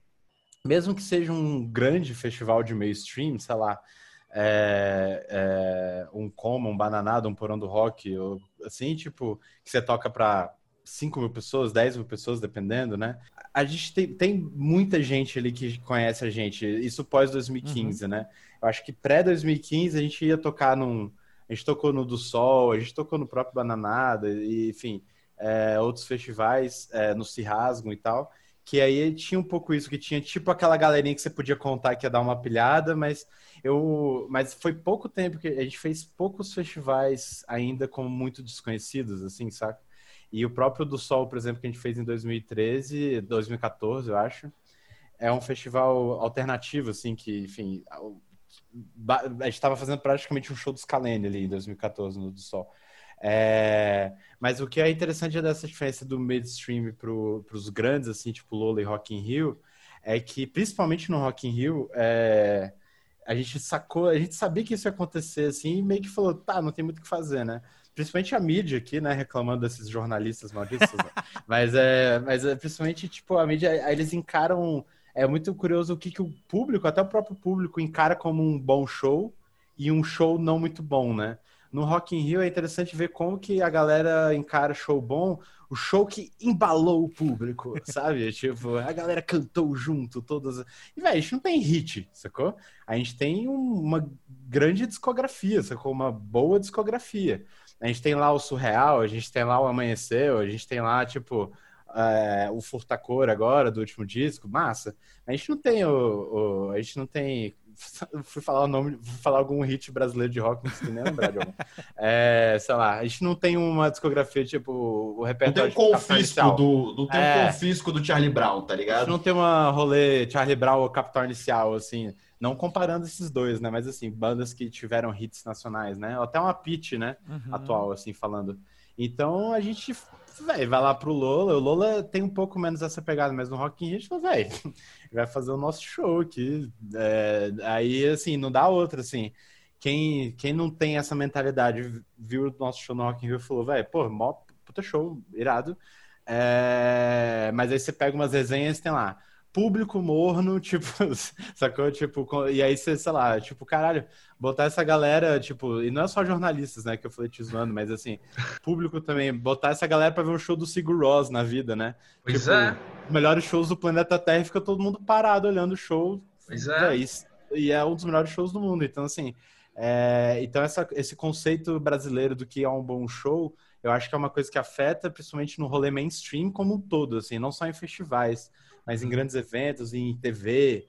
mesmo que seja um grande festival de mainstream, sei lá, é, é, um Coma, um Bananada, um Porão do Rock, ou, assim, tipo, que você toca para 5 mil pessoas, 10 mil pessoas, dependendo, né? A gente tem, tem muita gente ali que conhece a gente, isso pós 2015, uhum. né? Eu acho que pré-2015 a gente ia tocar num. A gente tocou no Do Sol, a gente tocou no próprio Bananada, e, enfim, é, outros festivais é, no Cirrasgo e tal, que aí tinha um pouco isso, que tinha tipo aquela galerinha que você podia contar que ia dar uma pilhada, mas eu, mas foi pouco tempo que a gente fez poucos festivais ainda como muito desconhecidos, assim, saca? E o próprio do Sol, por exemplo, que a gente fez em 2013, 2014, eu acho, é um festival alternativo, assim, que, enfim, a gente estava fazendo praticamente um show do Scalene ali em 2014 no do Sol. É, mas o que é interessante dessa diferença do mainstream para os grandes, assim, tipo Lola e Rock in Rio, é que, principalmente no Rock in Rio, é, a gente sacou, a gente sabia que isso ia acontecer, assim, e meio que falou, tá, não tem muito o que fazer, né? Principalmente a mídia aqui, né, reclamando desses jornalistas malditos, né? <laughs> mas, é, mas é, principalmente, tipo, a mídia, eles encaram, é muito curioso o que, que o público, até o próprio público, encara como um bom show e um show não muito bom, né? No Rock in Rio é interessante ver como que a galera encara show bom, o show que embalou o público, <laughs> sabe? tipo, a galera cantou junto, todas. E, velho, a gente não tem hit, sacou? A gente tem uma grande discografia, sacou? Uma boa discografia. A gente tem lá o Surreal, a gente tem lá o Amanheceu, a gente tem lá, tipo, é, o Furtacor agora, do último disco, massa. A gente não tem o, o a gente não tem <laughs> fui falar o nome, fui falar algum hit brasileiro de rock, não consegui nem lembrar de algum. É, sei lá, a gente não tem uma discografia tipo o repertório. Não tem um confisco do, não tem é, um confisco do Charlie Brown, tá ligado? A gente não tem uma rolê Charlie Brown ou Capital Inicial, assim. Não comparando esses dois, né? Mas assim, bandas que tiveram hits nacionais, né? Até uma pitch, né? Uhum. Atual, assim, falando. Então a gente véio, vai lá pro Lola. O Lola tem um pouco menos essa pegada, mas no Rock in Rio fala, velho, <laughs> vai fazer o nosso show aqui. É, aí, assim, não dá outra, assim. Quem, quem não tem essa mentalidade viu o nosso show no Rock in Rio e falou, velho, pô, mó puta show, irado. É, mas aí você pega umas resenhas tem lá, público morno, <laughs> tipo, sacou? Tipo, e aí você, sei lá, tipo, caralho, botar essa galera, tipo, e não é só jornalistas, né, que eu falei te zoando, mas assim, público também, botar essa galera pra ver um show do Sigur Ross na vida, né? Pois tipo, é. Melhores shows do planeta Terra fica todo mundo parado olhando o show. Pois é. isso, e é um dos melhores shows do mundo. Então, assim, é, então essa, esse conceito brasileiro do que é um bom show, eu acho que é uma coisa que afeta principalmente no rolê mainstream como um todo, assim, não só em festivais, mas em grandes eventos, em TV.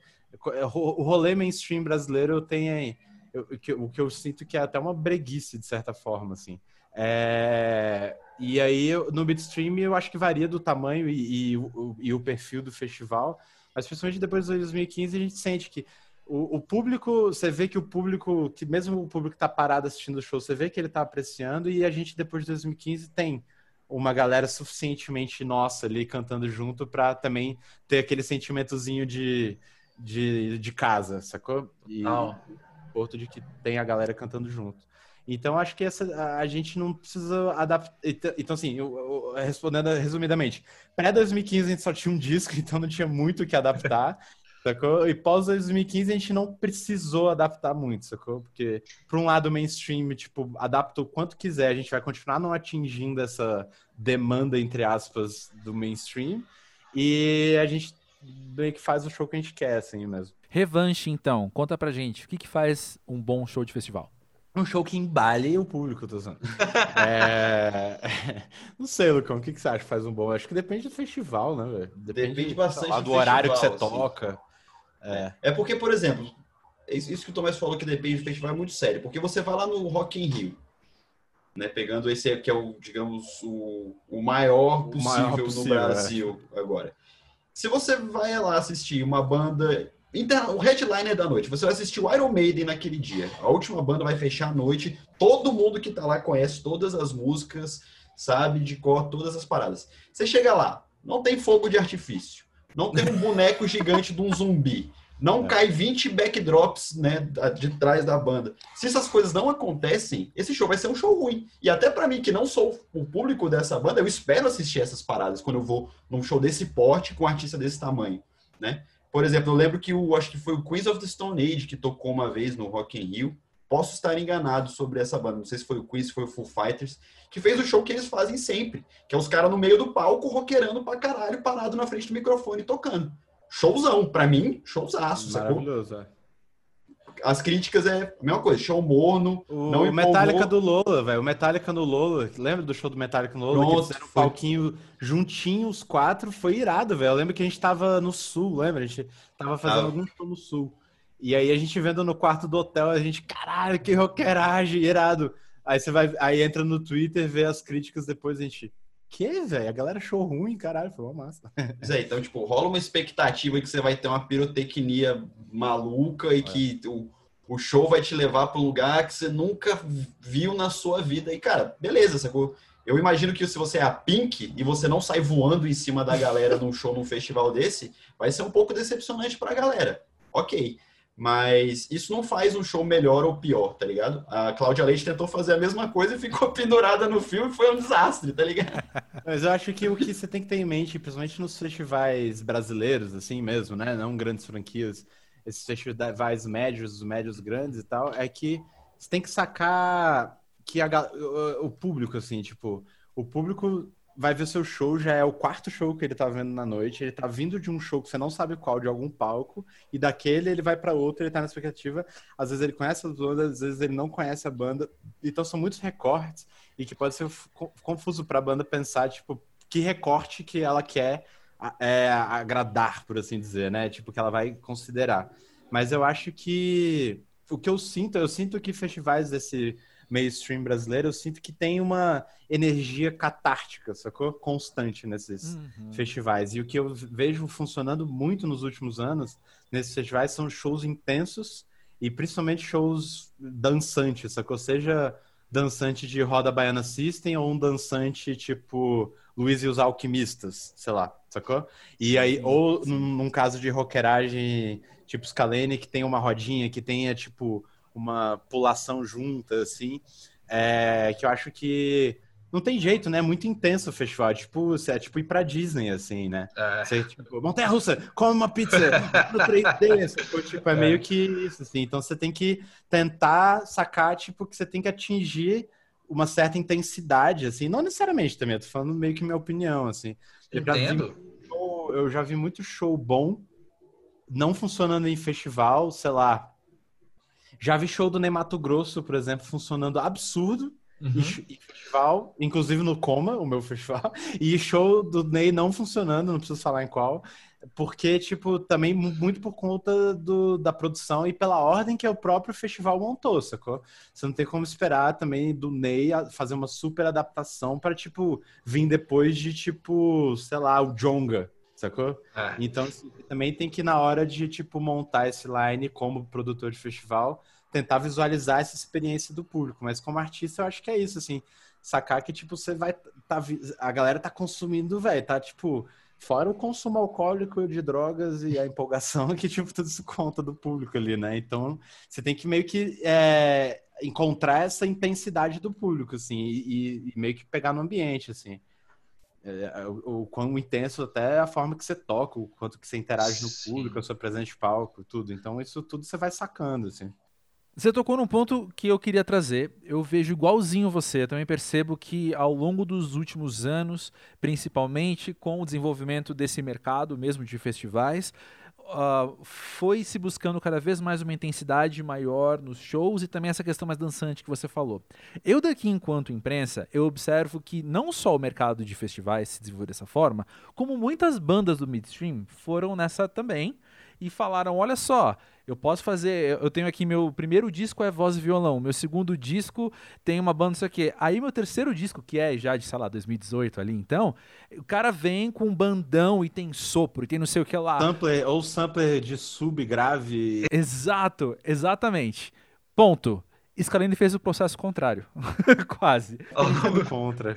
O rolê mainstream brasileiro tem eu, o que eu sinto que é até uma breguice, de certa forma, assim. É... E aí, no midstream, eu acho que varia do tamanho e, e, o, e, o perfil do festival, mas principalmente depois de 2015 a gente sente que o, o, público, você vê que o público, que mesmo o público que tá parado assistindo o show, você vê que ele tá apreciando e a gente depois de 2015 tem uma galera suficientemente nossa ali cantando junto para também ter aquele sentimentozinho de, de, de casa, sacou? E o porto de que tem a galera cantando junto. Então, acho que essa, a gente não precisa adaptar. Então, assim, eu, eu, respondendo resumidamente, pré-2015 a gente só tinha um disco, <laughs> então não tinha muito o que adaptar. Sacou? E pós 2015 a gente não precisou adaptar muito, sacou? Porque, por um lado, o mainstream, tipo, adapta o quanto quiser, a gente vai continuar não atingindo essa demanda, entre aspas, do mainstream. E a gente meio que faz o show que a gente quer, assim mesmo. Revanche, então. Conta pra gente, o que, que faz um bom show de festival? um show que embale o público, tô usando. <laughs> é... <laughs> Não sei, Lucão, o que, que você acha que faz um bom? Acho que depende do festival, né, velho? Depende, depende bastante lá, do, do horário que você assim. toca. É. é porque, por exemplo, isso que o Tomás falou que depende do festival é muito sério, porque você vai lá no Rock in Rio, né, pegando esse que é o, digamos, o, o maior possível, o maior possível no Brasil é. agora. Se você vai lá assistir uma banda então, o headliner da noite, você vai assistir o Iron Maiden naquele dia. A última banda vai fechar a noite. Todo mundo que tá lá conhece todas as músicas, sabe de cor todas as paradas. Você chega lá, não tem fogo de artifício, não tem um boneco gigante de um zumbi, não é. cai 20 backdrops né, de trás da banda. Se essas coisas não acontecem, esse show vai ser um show ruim. E até para mim, que não sou o público dessa banda, eu espero assistir essas paradas quando eu vou num show desse porte com um artista desse tamanho, né? Por exemplo, eu lembro que o acho que foi o Queens of the Stone Age que tocou uma vez no Rock in Rio. Posso estar enganado sobre essa banda, não sei se foi o Queen, se foi o Foo Fighters, que fez o show que eles fazem sempre, que é os caras no meio do palco rockerando pra caralho, parado na frente do microfone tocando. Showzão, pra mim, showzaço, Maravilhoso, sacou? É as críticas é a mesma coisa, show morno. O não Metallica do Lola, velho. O Metallica no Lola, lembra do show do Metallica no Lola? Pronto, que eles fizeram um palquinho juntinhos, os quatro, foi irado, velho. Eu lembro que a gente tava no sul, lembra? A gente tava fazendo ah. algum show no sul. E aí a gente vendo no quarto do hotel, a gente, caralho, que rockeragem, irado. Aí você vai, aí entra no Twitter, vê as críticas depois a gente. Que, velho? A galera achou ruim, caralho, foi uma massa. Pois é, então, tipo, rola uma expectativa que você vai ter uma pirotecnia maluca e é. que o, o show vai te levar para um lugar que você nunca viu na sua vida. E, cara, beleza, sacou? Eu imagino que se você é a Pink e você não sai voando em cima da galera num show, num festival desse, vai ser um pouco decepcionante pra galera. Ok. Mas isso não faz um show melhor ou pior, tá ligado? A Cláudia Leite tentou fazer a mesma coisa e ficou <laughs> pendurada no filme e foi um desastre, tá ligado? <laughs> Mas eu acho que o que você tem que ter em mente, principalmente nos festivais brasileiros, assim mesmo, né? Não grandes franquias, esses festivais médios, médios grandes e tal, é que você tem que sacar que a, o público, assim, tipo, o público vai ver seu show, já é o quarto show que ele tá vendo na noite, ele tá vindo de um show que você não sabe qual, de algum palco, e daquele ele vai para outro, ele tá na expectativa, às vezes ele conhece a banda, às vezes ele não conhece a banda, então são muitos recortes, e que pode ser confuso pra banda pensar, tipo, que recorte que ela quer é, agradar, por assim dizer, né, tipo, que ela vai considerar. Mas eu acho que o que eu sinto, eu sinto que festivais desse mainstream brasileiro, eu sinto que tem uma energia catártica, sacou? Constante nesses uhum. festivais. E o que eu vejo funcionando muito nos últimos anos nesses festivais são shows intensos e principalmente shows dançantes, sacou? Seja dançante de roda baiana system ou um dançante tipo Luiz e os Alquimistas, sei lá, sacou? E aí, ou num, num caso de rockeragem tipo Scalene, que tem uma rodinha, que tenha tipo uma pulação junta, assim, é, que eu acho que não tem jeito, né? Muito intenso o festival. Tipo, é tipo ir pra Disney, assim, né? É. Você, tipo, Montanha Russa, come uma pizza <laughs> no 3D. tipo, é, é, meio que isso, assim. Então você tem que tentar sacar, tipo, que você tem que atingir uma certa intensidade, assim. Não necessariamente também, eu tô falando meio que minha opinião, assim. Entendo. Eu já vi, eu já vi muito show bom não funcionando em festival, sei lá, Já vi show do Ney Mato Grosso, por exemplo, funcionando absurdo. Uhum. E, e festival, inclusive no Coma, o meu <laughs> festival, e show do Ney não funcionando, não preciso falar em qual, porque, tipo, também muito por conta do, da produção e pela ordem que o próprio festival montou, sacou? Você não tem como esperar também do Ney fazer uma super adaptação para, tipo, vir depois de, tipo, sei lá, o Jonga, sacou? É. Então, assim, também tem que, na hora de, tipo, montar esse line como produtor de festival, tentar visualizar essa experiência do público. Mas como artista, eu acho que é isso, assim, sacar que, tipo, você vai. Tá, a galera tá consumindo, velho, tá, tipo. Fora o consumo alcoólico de drogas e a empolgação, <laughs> que, tipo, tudo isso conta do público ali, né? Então, você tem que meio que é, encontrar essa intensidade do público, assim, e, e meio que pegar no ambiente, assim. É, o, o quão intenso até é a forma que você toca, o quanto que você interage no Sim. público, a sua presença de palco, tudo. Então, isso tudo você vai sacando, assim. Você tocou num ponto que eu queria trazer. Eu vejo igualzinho você. Eu também percebo que ao longo dos últimos anos, principalmente com o desenvolvimento desse mercado mesmo de festivais, uh, foi se buscando cada vez mais uma intensidade maior nos shows e também essa questão mais dançante que você falou. Eu daqui, enquanto imprensa, eu observo que não só o mercado de festivais se desenvolveu dessa forma, como muitas bandas do midstream foram nessa também e falaram: olha só, eu posso fazer. Eu tenho aqui meu primeiro disco é voz e violão, meu segundo disco tem uma banda, não sei o quê. Aí meu terceiro disco, que é já de, sei lá, 2018 ali, então, o cara vem com um bandão e tem sopro e tem não sei o que lá. Sampler, ou sampler de sub grave. Exato, exatamente. Ponto. Scalene fez o processo contrário. <laughs> Quase. Tudo contra.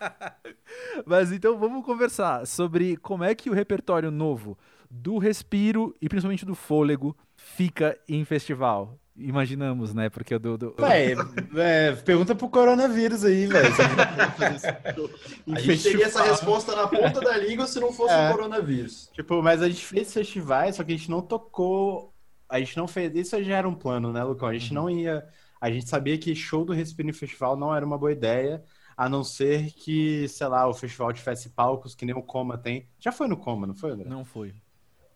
<laughs> Mas então vamos conversar sobre como é que o repertório novo do respiro e principalmente do fôlego fica em festival. Imaginamos, né? Porque o do. do... Véi, é, pergunta pro coronavírus aí, velho. <laughs> A gente teria essa resposta na ponta da língua se não fosse É. o coronavírus. Tipo, mas a gente fez festivais, só que a gente não tocou. A gente não fez. Isso já era um plano, né, Lucão? A gente não ia. A gente sabia que show do Respiro em Festival não era uma boa ideia, a não ser que, sei lá, o festival tivesse palcos que nem o Coma tem. Já foi no Coma, não foi, André? Não foi.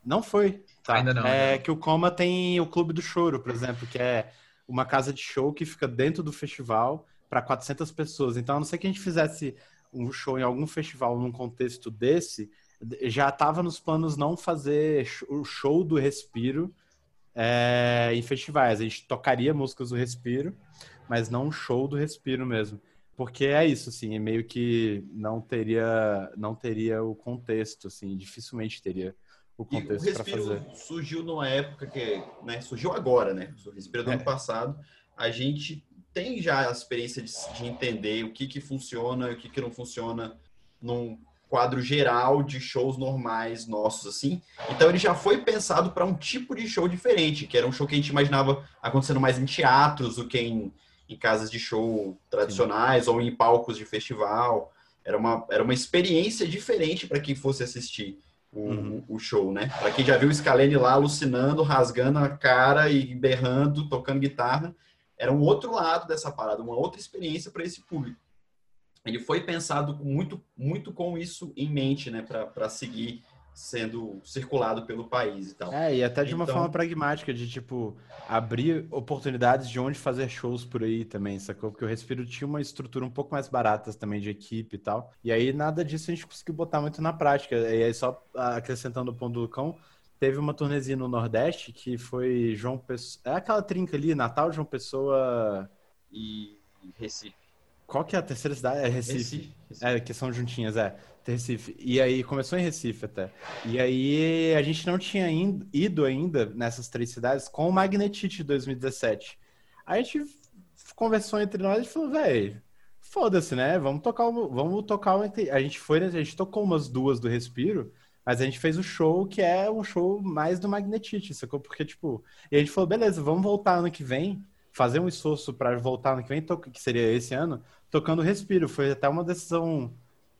Não foi. Tá. Ainda não, É ainda que o Coma tem o Clube do Choro, por exemplo, que é uma casa de show que fica dentro do festival para 400 pessoas. Então, a não ser que a gente fizesse um show em algum festival num contexto desse, já estava nos planos não fazer o show do Respiro é, em festivais. A gente tocaria músicas do Respiro, mas não um show do Respiro mesmo. Porque é isso, assim, é meio que não teria, não teria o contexto, assim, dificilmente teria o E o contexto Respiro surgiu numa época que, né, surgiu agora, né? O Respiro do É. ano passado. A gente tem já a experiência de, de entender o que que funciona e o que que não funciona num quadro geral de shows normais nossos, assim. Então ele já foi pensado para um tipo de show diferente, que era um show que a gente imaginava acontecendo mais em teatros do que em, em casas de show tradicionais ou em palcos de festival. Era uma, era uma experiência diferente para quem fosse assistir o, Uhum. o show, né? Para quem já viu o Scalene lá alucinando, rasgando a cara e berrando, tocando guitarra, era um outro lado dessa parada, uma outra experiência para esse público. Ele foi pensado muito, muito com isso em mente, né? Para seguir sendo circulado pelo país e tal. É, e até de uma Então- forma pragmática, de tipo, abrir oportunidades de onde fazer shows por aí também, sacou? Porque o Respiro tinha uma estrutura um pouco mais barata também de equipe e tal. E aí nada disso a gente conseguiu botar muito na prática. E aí, só acrescentando o ponto do Lucão, teve uma turnezinha no Nordeste que foi João Pessoa. É aquela trinca ali, Natal, João Pessoa. E Recife. Qual que é a terceira cidade? É Recife. Recife, Recife. É, que são juntinhas, é. Recife. E aí, começou em Recife até. E aí, a gente não tinha in- ido ainda nessas três cidades com o Magnetite de 2017. Aí a gente conversou entre nós e falou, velho, foda-se, né? Vamos tocar o, vamos tocar o, a gente foi, a gente tocou umas duas do Respiro, mas a gente fez o show que é um show mais do Magnetite, sacou? Porque tipo, e a gente falou, beleza, vamos voltar ano que vem, fazer um esforço para voltar ano que vem, que seria esse ano, tocando Respiro. Foi até uma decisão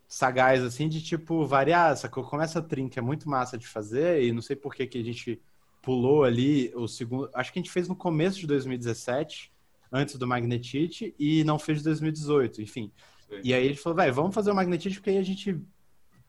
sagaz, assim, de tipo, variar, sacou? Como essa trinca é muito massa de fazer, e não sei por que que a gente pulou ali o segundo. Acho que a gente fez no começo de 2017, antes do Magnetite, e não fez de 2018, enfim. E aí ele falou, vai, vamos fazer o Magnetite, porque aí a gente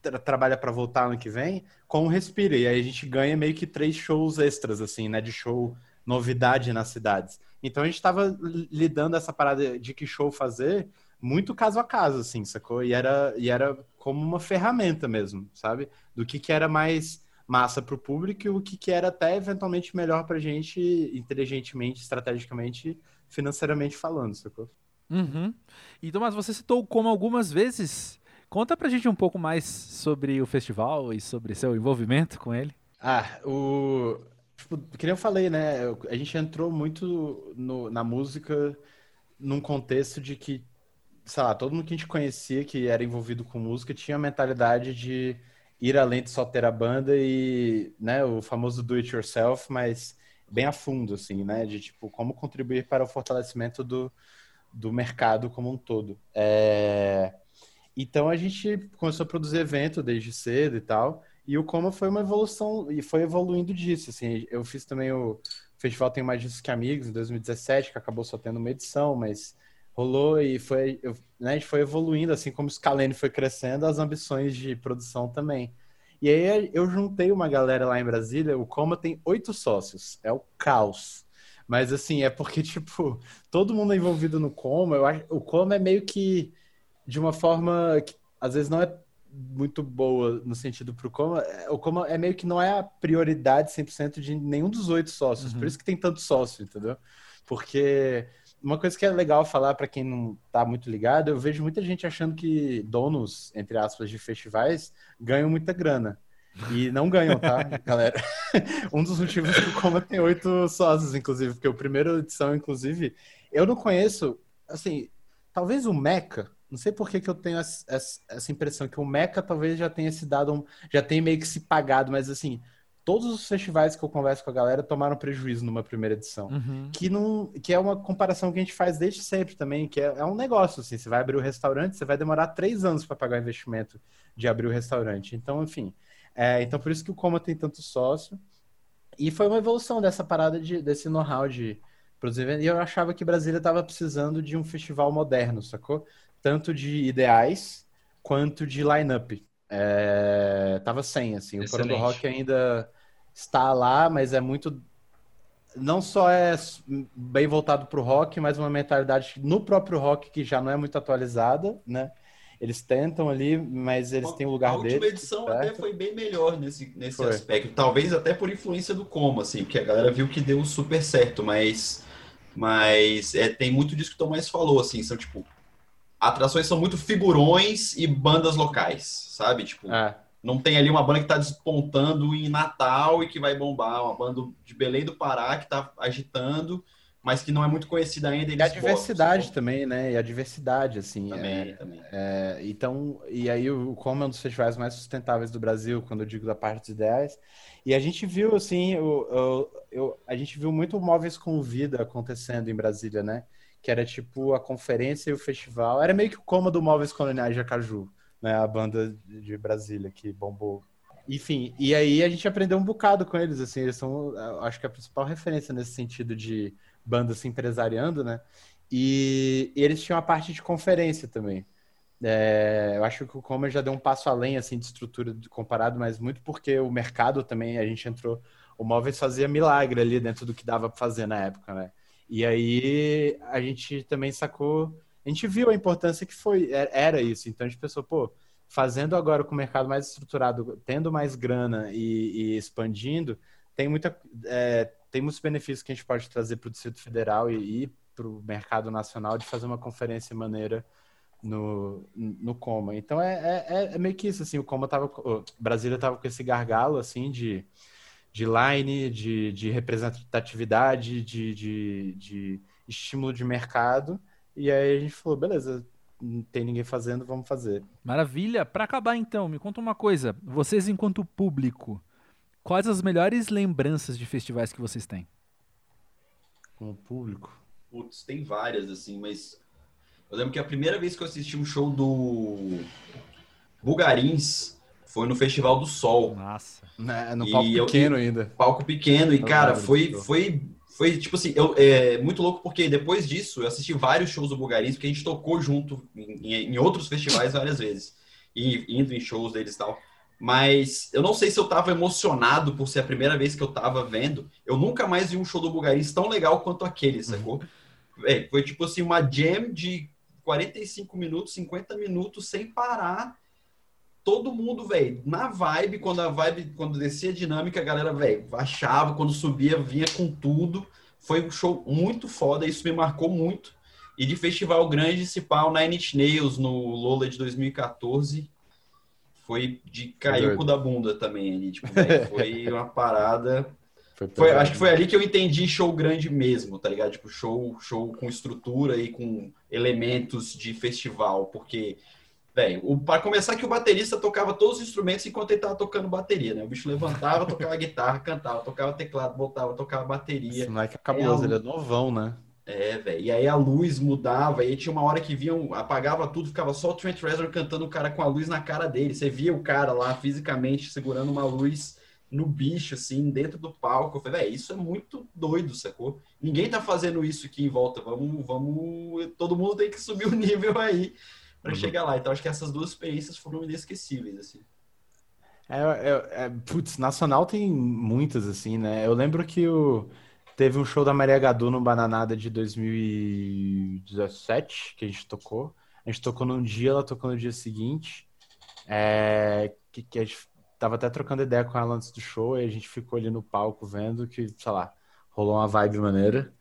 tra- trabalha para voltar ano que vem com o Respira. E aí a gente ganha meio que três shows extras, assim, né? De show novidade nas cidades. Então a gente estava lidando essa parada de que show fazer muito caso a caso, assim, sacou? E era, e era como uma ferramenta mesmo, sabe? Do que, que era mais massa para o público e o que, que era até eventualmente melhor para gente, inteligentemente, estrategicamente, financeiramente falando, sacou? Uhum. E Tomás, você citou como algumas vezes. Conta pra gente um pouco mais sobre o festival e sobre seu envolvimento com ele. Ah, o. Tipo, que nem eu falei, né? A gente entrou muito no, na música num contexto de que, sei lá, todo mundo que a gente conhecia que era envolvido com música tinha a mentalidade de ir além de só ter a banda e, né, o famoso do it yourself, mas bem a fundo, assim, né? De, tipo, como contribuir para o fortalecimento do, do mercado como um todo. É... Então a gente começou a produzir evento desde cedo e tal. E o Coma foi uma evolução e foi evoluindo disso. Assim, eu fiz também o festival Tem Mais Disso Que Amigos em 2017, que acabou só tendo uma edição, mas rolou e foi, eu, né, a gente foi evoluindo, assim como o Scalene foi crescendo, as ambições de produção também. E aí eu juntei uma galera lá em Brasília, o Coma tem oito sócios, é o caos. Mas assim, é porque, <laughs> tipo, todo mundo é envolvido no Coma, eu acho, o Coma é meio que de uma forma que às vezes não é muito boa no sentido pro Coma, é, o Coma é meio que não é a prioridade 100% de nenhum dos oito sócios, uhum. por isso que tem tanto sócio, entendeu? Porque uma coisa que é legal falar para quem não tá muito ligado, eu vejo muita gente achando que donos, entre aspas, de festivais ganham muita grana. E não ganham, tá, <laughs> galera? <laughs> um dos motivos que o Coma tem oito sócios, inclusive, porque o primeiro edição, inclusive, eu não conheço, assim, talvez o Meca, não sei por que, que eu tenho essa, essa, impressão que o Meca talvez já tenha se dado, um, já tenha meio que se pagado, mas assim, todos os festivais que eu converso com a galera tomaram prejuízo numa primeira edição. Uhum. Que, não, que é uma comparação que a gente faz desde sempre também, que é, é um negócio, assim, você vai abrir o restaurante, você vai demorar três anos para pagar o investimento de abrir o restaurante. Então, enfim, é, então por isso que o Coma tem tanto sócio. E foi uma evolução dessa parada de, desse know-how de produzir. E eu achava que Brasília estava precisando de um festival moderno, sacou? tanto de ideais quanto de line-up. É, tava sem, assim. O Coro do Rock ainda está lá, mas é muito. Não só é bem voltado para o rock, mas uma mentalidade no próprio rock que já não é muito atualizada, né? Eles tentam ali, mas eles têm o lugar deles. A última edição certo? até foi bem melhor nesse, nesse aspecto. Talvez até por influência do Como, assim, porque a galera viu que deu super certo, mas, mas é, tem muito disso que o Tomás falou, assim, são tipo atrações são muito figurões e bandas locais, sabe? Tipo, é. não tem ali uma banda que está despontando em Natal e que vai bombar, uma banda de Belém do Pará que está agitando, mas que não é muito conhecida ainda. E a diversidade também, né? E a diversidade, assim. Também, é, também. É, então, e aí o Como é um dos festivais mais sustentáveis do Brasil, quando eu digo da parte dos ideais. E a gente viu, assim, o, o, eu, a gente viu muito móveis com vida acontecendo em Brasília, né? Que era tipo a conferência e o festival. Era meio que o coma do Móveis Coloniais de Acaju, né? A banda de Brasília que bombou. Enfim, e aí a gente aprendeu um bocado com eles, assim, eles são, acho que a principal referência nesse sentido de banda se empresariando, né? E, eles tinham a parte de conferência também. É, eu acho que o Comer já deu um passo além assim de estrutura comparado, mas muito porque o mercado também a gente entrou, o Móveis fazia milagre ali dentro do que dava para fazer na época, né? E aí a gente também sacou, a gente viu a importância que foi, era isso. Então a gente pensou, pô, fazendo agora com o mercado mais estruturado, tendo mais grana e, e expandindo, tem, muita, é, tem muitos benefícios que a gente pode trazer para o Distrito Federal e, e para o mercado nacional de fazer uma conferência maneira no, no Coma. Então é, é, é meio que isso, assim, o Coma tava, Brasília estava com esse gargalo, assim, de de line, de, de representatividade, de, de, de estímulo de mercado. E aí a gente falou, beleza, não tem ninguém fazendo, vamos fazer. Maravilha. Para acabar então, me conta uma coisa. Vocês enquanto público, quais as melhores lembranças de festivais que vocês têm? Com o público? Putz, tem várias assim, mas eu lembro que a primeira vez que eu assisti um show do Bugarins foi no Festival do Sol. Nossa. Né, no palco e pequeno eu, ainda. Palco pequeno. E, cara, foi, foi, foi tipo assim, eu, é muito louco porque depois disso eu assisti vários shows do Bulgarins, porque a gente tocou junto em, em outros festivais várias vezes. E indo em shows deles e tal. Mas eu não sei se eu tava emocionado por ser a primeira vez que eu tava vendo. Eu nunca mais vi um show do Bulgaris tão legal quanto aquele, sacou? É, foi tipo assim, uma jam de 45 minutos, 50 minutos sem parar. Todo mundo, velho, na vibe, quando a vibe, quando descia a dinâmica, a galera, velho, achava, quando subia, vinha com tudo. Foi um show muito foda, isso me marcou muito. E de festival grande, esse pau Nine Inch Nails no Lola de 2014 foi de cair o cu da bunda também ali. Tipo, véio, <laughs> foi uma parada. Foi, foi acho que foi ali que eu entendi show grande mesmo, tá ligado? Tipo, show, show com estrutura e com elementos de festival, porque, velho, para começar que o baterista tocava todos os instrumentos enquanto ele tava tocando bateria, né? O bicho levantava, tocava guitarra, cantava, tocava teclado, voltava, tocava bateria. Esse moleque é cabuloso, é, ele é novão, né? É, velho. E aí a luz mudava, e aí tinha uma hora que viam, apagava tudo, ficava só o Trent Reznor cantando o cara com a luz na cara dele. Você via o cara lá fisicamente segurando uma luz no bicho, assim, dentro do palco. Eu falei, velho, isso é muito doido, sacou? Ninguém tá fazendo isso aqui em volta. Vamos, vamos. Todo mundo tem que subir o nível aí para uhum. chegar lá. Então acho que essas duas experiências foram inesquecíveis, assim. É, é, é, putz, nacional tem muitas, assim, né? Eu lembro que o. Teve um show da Maria Gadu no Bananada de 2017, que a gente tocou. A gente tocou num dia, ela tocou no dia seguinte. É, que, que a gente tava até trocando ideia com ela antes do show e a gente ficou ali no palco vendo que, sei lá, rolou uma vibe maneira.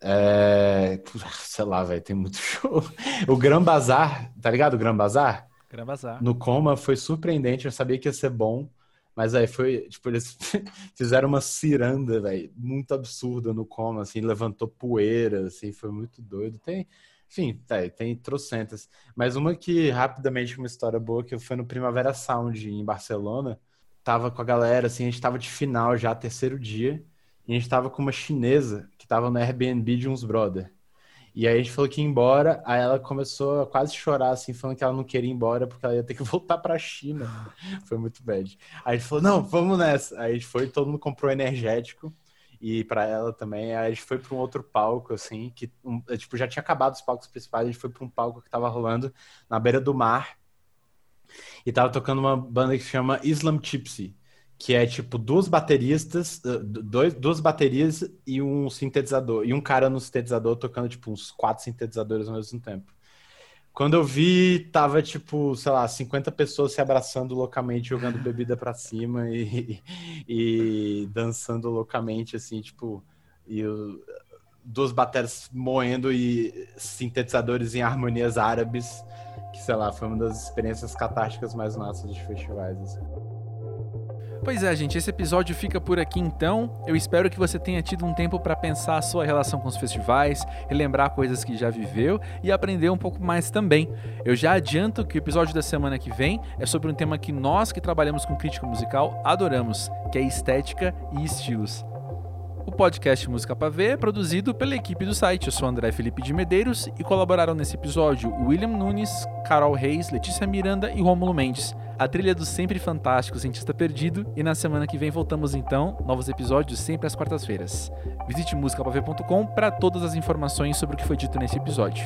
É, sei lá, velho, tem muito <laughs> show. O Gran Bazar, tá ligado? O Gran Bazar? Gran Bazar. No Coma foi surpreendente, eu sabia que ia ser bom. Mas aí foi, tipo, eles <laughs> fizeram uma ciranda, velho, muito absurda no coma, assim, levantou poeira, assim, foi muito doido. Tem, enfim, tá, tem trocentas. Mas uma que, rapidamente, uma história boa, que foi no Primavera Sound, em Barcelona, tava com a galera, assim, a gente tava de final já, terceiro dia, e a gente tava com uma chinesa que tava no Airbnb de uns brother. E aí a gente falou que ia embora, aí ela começou a quase chorar, assim, falando que ela não queria ir embora porque ela ia ter que <laughs> voltar pra China. Foi muito bad. Aí a gente falou, não, vamos nessa. Aí a gente foi, todo mundo comprou energético. E para ela também, aí a gente foi para um outro palco, assim, que um, tipo, já tinha acabado os palcos principais, a gente foi para um palco que tava rolando na beira do mar. E tava tocando uma banda que se chama Islam Tipsy que é tipo duas bateristas, eh, dois, duas baterias e um sintetizador, e um cara no sintetizador tocando tipo uns quatro sintetizadores ao mesmo tempo. Quando eu vi, tava tipo, sei lá, 50 pessoas se abraçando loucamente, jogando bebida para cima e, <laughs> e, dançando loucamente, assim, tipo, e o, duas baterias moendo e sintetizadores em harmonias árabes, que sei lá, foi uma das experiências catárticas mais massas de festivais. Assim. Pois é, gente, esse episódio fica por aqui então. Eu espero que você tenha tido um tempo para pensar a sua relação com os festivais, relembrar coisas que já viveu e aprender um pouco mais também. Eu já adianto que o episódio da semana que vem é sobre um tema que nós que trabalhamos com crítica musical adoramos, que é estética e estilos. O podcast Música Pra Ver é produzido pela equipe do site. Eu sou André Felipe de Medeiros e colaboraram nesse episódio William Nunes, Carol Reis, Letícia Miranda e Rômulo Mendes. A trilha do sempre fantástico Cientista Perdido e na semana que vem voltamos então, novos episódios sempre às quartas-feiras. Visite musicapaver.com para todas as informações sobre o que foi dito nesse episódio.